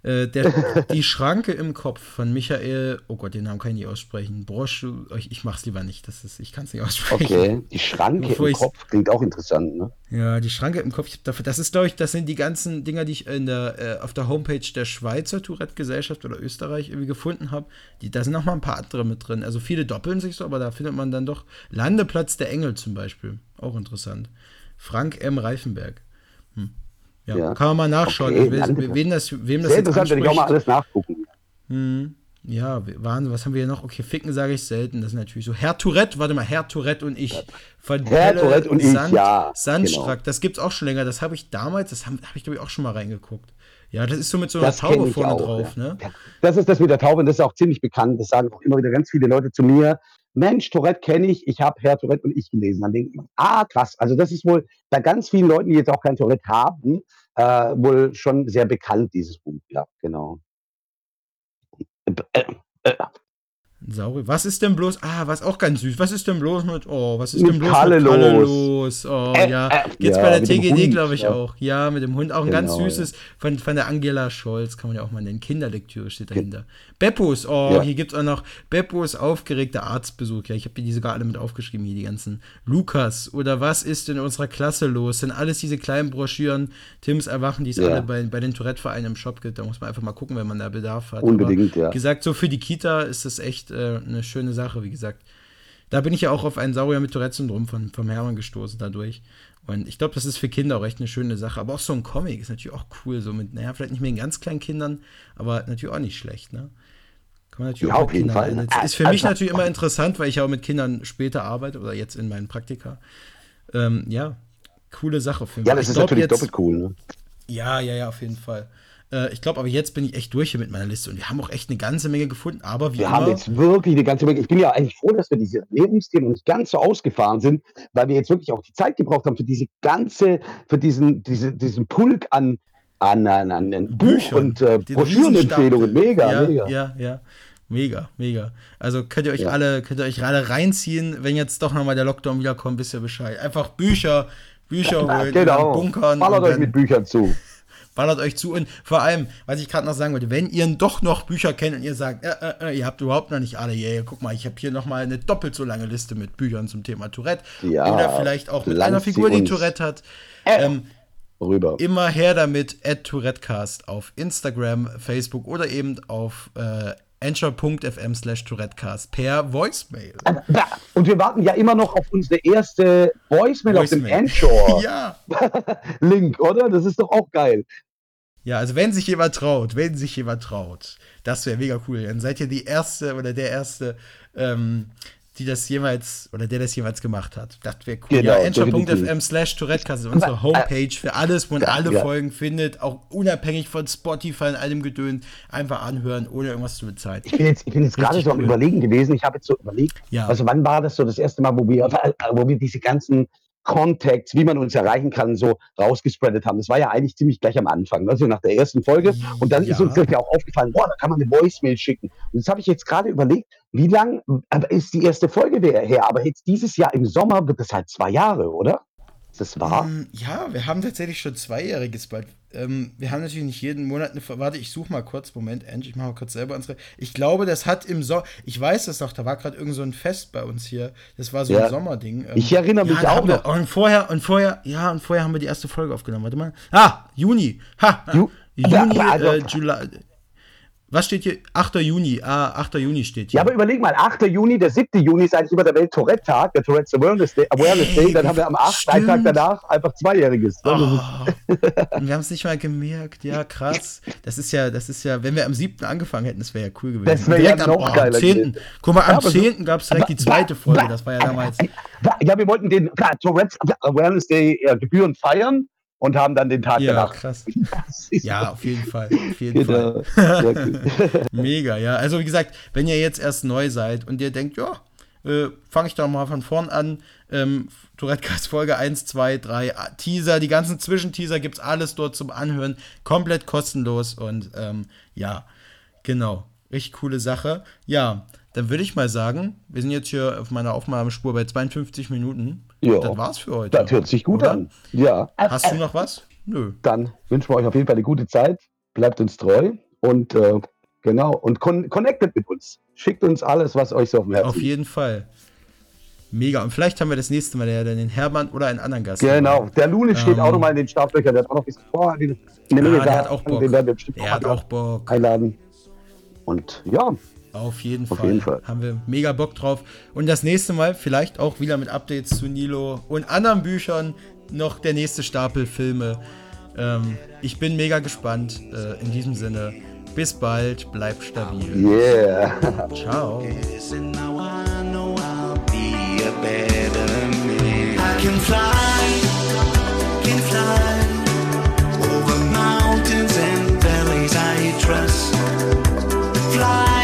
Speaker 1: Äh, der, die Schranke im Kopf von Michael, oh Gott, den Namen kann ich nicht aussprechen. Broschu, ich, ich mach's lieber nicht, das ist, ich kann es nicht aussprechen.
Speaker 2: Okay, die Schranke
Speaker 1: Bevor
Speaker 2: im Kopf klingt auch interessant, ne?
Speaker 1: Ja, die Schranke im Kopf, dafür, das ist, glaube ich, das sind die ganzen Dinger, die ich in der, äh, auf der Homepage der Schweizer Tourette-Gesellschaft oder Österreich irgendwie gefunden habe. Da sind noch mal ein paar andere mit drin. Also viele doppeln sich so, aber da findet man dann doch Landeplatz der Engel zum Beispiel. Auch interessant. Frank M. Reifenberg. Hm. Ja,
Speaker 2: Ja.
Speaker 1: kann man mal nachschauen.
Speaker 2: Okay,
Speaker 1: We- wem das, wem das
Speaker 2: Sehr
Speaker 1: jetzt
Speaker 2: werde ich auch mal
Speaker 1: anspricht.
Speaker 2: alles nachgucken.
Speaker 1: Hm. Ja, Wahnsinn, was haben wir hier noch? Okay, Ficken sage ich selten, das ist natürlich so. Herr Tourette, warte mal, Herr Tourette und ich. Von
Speaker 2: Herr
Speaker 1: Pelle
Speaker 2: Tourette und ich, ja,
Speaker 1: Sandstrack,
Speaker 2: genau.
Speaker 1: das gibt's auch schon länger, das habe ich damals, das habe hab ich glaube ich auch schon mal reingeguckt. Ja, das ist so mit so einer
Speaker 2: Das
Speaker 1: Taube vorne
Speaker 2: auch,
Speaker 1: drauf,
Speaker 2: ja.
Speaker 1: ne?
Speaker 2: Das ist das mit der Taube, und das ist auch ziemlich bekannt. Das sagen auch immer wieder ganz viele Leute zu mir. Mensch, Tourette kenne ich, ich habe Herr Tourette und ich gelesen. Dann denke ich, ah, krass. Also das ist wohl bei ganz vielen Leuten, die jetzt auch kein Tourette haben, äh, wohl schon sehr bekannt, dieses Buch. Ja, genau. Äh, äh,
Speaker 1: Sauri. Was ist denn bloß, ah, was auch ganz süß, was ist denn bloß mit, oh, was ist
Speaker 2: Mit
Speaker 1: denn bloß
Speaker 2: Kalle
Speaker 1: mit Kalle
Speaker 2: los?
Speaker 1: los? Oh,
Speaker 2: Äh,
Speaker 1: ja.
Speaker 2: äh,
Speaker 1: Geht's
Speaker 2: ja,
Speaker 1: bei der TGD, glaube ich,
Speaker 2: ja.
Speaker 1: auch. Ja, mit dem Hund. Auch ein ganz
Speaker 2: Genau,
Speaker 1: süßes, von, von der Angela Scholz, kann man ja auch mal nennen. Kinderlektüre steht
Speaker 2: Ge-
Speaker 1: dahinter. Beppos, oh,
Speaker 2: Ja.
Speaker 1: hier gibt's auch noch Beppos aufgeregter Arztbesuch. Ja, ich habe die sogar alle mit aufgeschrieben, hier die ganzen. Lukas, oder was ist in unserer Klasse los? Sind alles diese kleinen Broschüren, Tims Erwachen, die es
Speaker 2: Ja.
Speaker 1: alle bei, bei den Tourette-Vereinen im Shop gibt. Da muss man einfach mal gucken, wenn man da Bedarf hat. Aber
Speaker 2: Unbedingt, ja.
Speaker 1: wie gesagt, so für die Kita ist das echt äh, eine schöne Sache, wie gesagt. Da bin ich ja auch auf einen Saurier mit Tourette-Syndrom von, vom Hermann gestoßen dadurch. Und ich glaube, das ist für Kinder auch echt eine schöne Sache. Aber auch so ein Comic ist natürlich auch cool. So mit, naja, vielleicht nicht mit ganz kleinen Kindern, aber natürlich auch nicht schlecht, ne? Kann man natürlich ja, auch auf jeden Kindern Fall. Ist für mich natürlich immer interessant, weil ich auch mit Kindern später arbeite oder jetzt in meinen Praktika. Ähm, ja, coole Sache
Speaker 2: für mich. Ja, das ist natürlich jetzt, doppelt cool. Ne?
Speaker 1: Ja, ja, ja, auf jeden Fall. Äh, ich glaube, aber jetzt bin ich echt durch hier mit meiner Liste und wir haben auch echt eine ganze Menge gefunden. Aber
Speaker 2: wir immer, haben jetzt wirklich eine ganze Menge. Ich bin ja eigentlich froh, dass wir diese Ernährungsthemen nicht ganz so ausgefahren sind, weil wir jetzt wirklich auch die Zeit gebraucht haben für diese ganze, für diesen, diese, diesen Pulk an, an, an, an Buch- und äh, Broschürenempfehlungen. Mega,
Speaker 1: ja,
Speaker 2: mega.
Speaker 1: Ja, ja. Mega, mega. Also könnt ihr euch ja. alle, könnt ihr euch alle reinziehen, wenn jetzt doch nochmal der Lockdown wiederkommt, wisst ihr Bescheid. Einfach Bücher, Bücher holen,
Speaker 2: genau. bunkern. Ballert euch mit Büchern zu
Speaker 1: ballert euch zu. Und vor allem, was ich gerade noch sagen wollte, wenn ihr doch noch Bücher kennt und ihr sagt, äh, äh, äh ihr habt überhaupt noch nicht alle, yeah, guck mal, ich habe hier noch mal eine doppelt so lange Liste mit Büchern zum Thema Tourette. Ja, oder vielleicht auch mit einer Figur, die Tourette hat. Äh, ähm, rüber. Immer her damit, at TouretteCast auf Instagram, Facebook oder eben auf äh, anchor.fm slash Tourettecast per Voicemail.
Speaker 2: Und wir warten ja immer noch auf unsere erste Voicemail, Voicemail. auf dem Anchor-Link, ja. oder? Das ist doch auch geil.
Speaker 1: Ja, also wenn sich jemand traut, wenn sich jemand traut, das wäre mega cool. Dann seid ihr die erste oder der erste, ähm, die das jemals oder der das jemals gemacht hat. Das wäre cool. Genau, ja, enscher.fm slash Tourettecast ist unsere Homepage für alles, wo man ja, alle ja. Folgen findet, auch unabhängig von Spotify und allem Gedöns, einfach anhören, ohne irgendwas zu bezahlen.
Speaker 2: Ich bin jetzt, ich bin jetzt gerade so am Überlegen gewesen, ich habe jetzt so überlegt, ja. also wann war das so das erste Mal, wo wir, wo wir diese ganzen Contacts, wie man uns erreichen kann, so rausgespreadet haben. Das war ja eigentlich ziemlich gleich am Anfang, also nach der ersten Folge. Und dann ja. ist uns ja auch aufgefallen, boah, da kann man eine Voicemail schicken. Und das habe ich jetzt gerade überlegt, wie lang ist die erste Folge her? Aber jetzt dieses Jahr im Sommer wird es halt zwei Jahre, oder? Ist das wahr?
Speaker 1: Ähm, ja, wir haben tatsächlich schon zweijähriges bald. Ähm, wir haben natürlich nicht jeden Monat eine. Warte, ich suche mal kurz. Moment, Angie, ich mache mal kurz selber unsere. Ich glaube, das hat im Sommer. Ich weiß das noch, da war gerade irgend so ein Fest bei uns hier. Das war so ja. ein Sommerding. Ähm,
Speaker 2: ich erinnere mich ja, auch noch.
Speaker 1: Wir, und vorher, und vorher, ja, und vorher haben wir die erste Folge aufgenommen. Warte mal. Ah, Juni. Ha! Ju Juni, also, äh, Juli, was steht hier? 8. Juni. Ah, 8. Juni steht hier.
Speaker 2: Ja, aber überleg mal, 8. Juni, der 7. Juni ist eigentlich über der Welt Tourette-Tag, der Tourette's Awareness Day. Awareness Day. Dann haben wir am 8. Tag danach einfach Zweijähriges.
Speaker 1: Oh. wir haben es nicht mal gemerkt. Ja, krass. Das ist ja, das ist ja, wenn wir am 7. angefangen hätten, das wäre ja cool gewesen. Das wäre ja noch am, geiler. Am 10. Guck mal, am ja, 10. gab es direkt die zweite Folge. Das war ja damals.
Speaker 2: Ja, wir wollten den, klar, Tourette's Awareness Day ja, gebührend feiern und haben dann den Tag ja, danach.
Speaker 1: Krass. Ja, auf jeden Fall. Auf jeden genau. Fall. Mega, ja. Also wie gesagt, wenn ihr jetzt erst neu seid und ihr denkt, ja, äh, fange ich doch mal von vorn an. Ähm, Tourettecast Folge 1, 2, 3, Teaser, die ganzen Zwischenteaser gibt es alles dort zum Anhören. Komplett kostenlos und ähm, ja, genau. Richtig coole Sache. Ja, dann würde ich mal sagen, wir sind jetzt hier auf meiner Aufnahmespur bei 52 Minuten. Ja. Das war's für heute.
Speaker 2: Das hört sich gut oder? an. Ja.
Speaker 1: Hast du noch was?
Speaker 2: Nö. Dann wünschen wir euch auf jeden Fall eine gute Zeit. Bleibt uns treu und äh, genau und con connected mit uns. Schickt uns alles, was euch so auf dem Herzen
Speaker 1: Auf jeden Fall. Mega. Und vielleicht haben wir das nächste Mal ja dann den Hermann oder einen anderen Gast.
Speaker 2: Genau. Der Lune ähm, steht auch nochmal in den Startlöchern. Der hat auch noch ein bisschen vor.
Speaker 1: eine Menge ah, der hat auch Bock. Den werden wir bestimmt der hat auch Bock.
Speaker 2: einladen. Und ja,
Speaker 1: auf jeden, Auf Fall. jeden Fall. Haben wir mega Bock drauf. Und das nächste Mal vielleicht auch wieder mit Updates zu Nilo und anderen Büchern noch der nächste Stapel Filme. Ähm, ich bin mega gespannt. Äh, in diesem Sinne, bis bald, bleibt stabil.
Speaker 2: Yeah.
Speaker 1: Ciao. so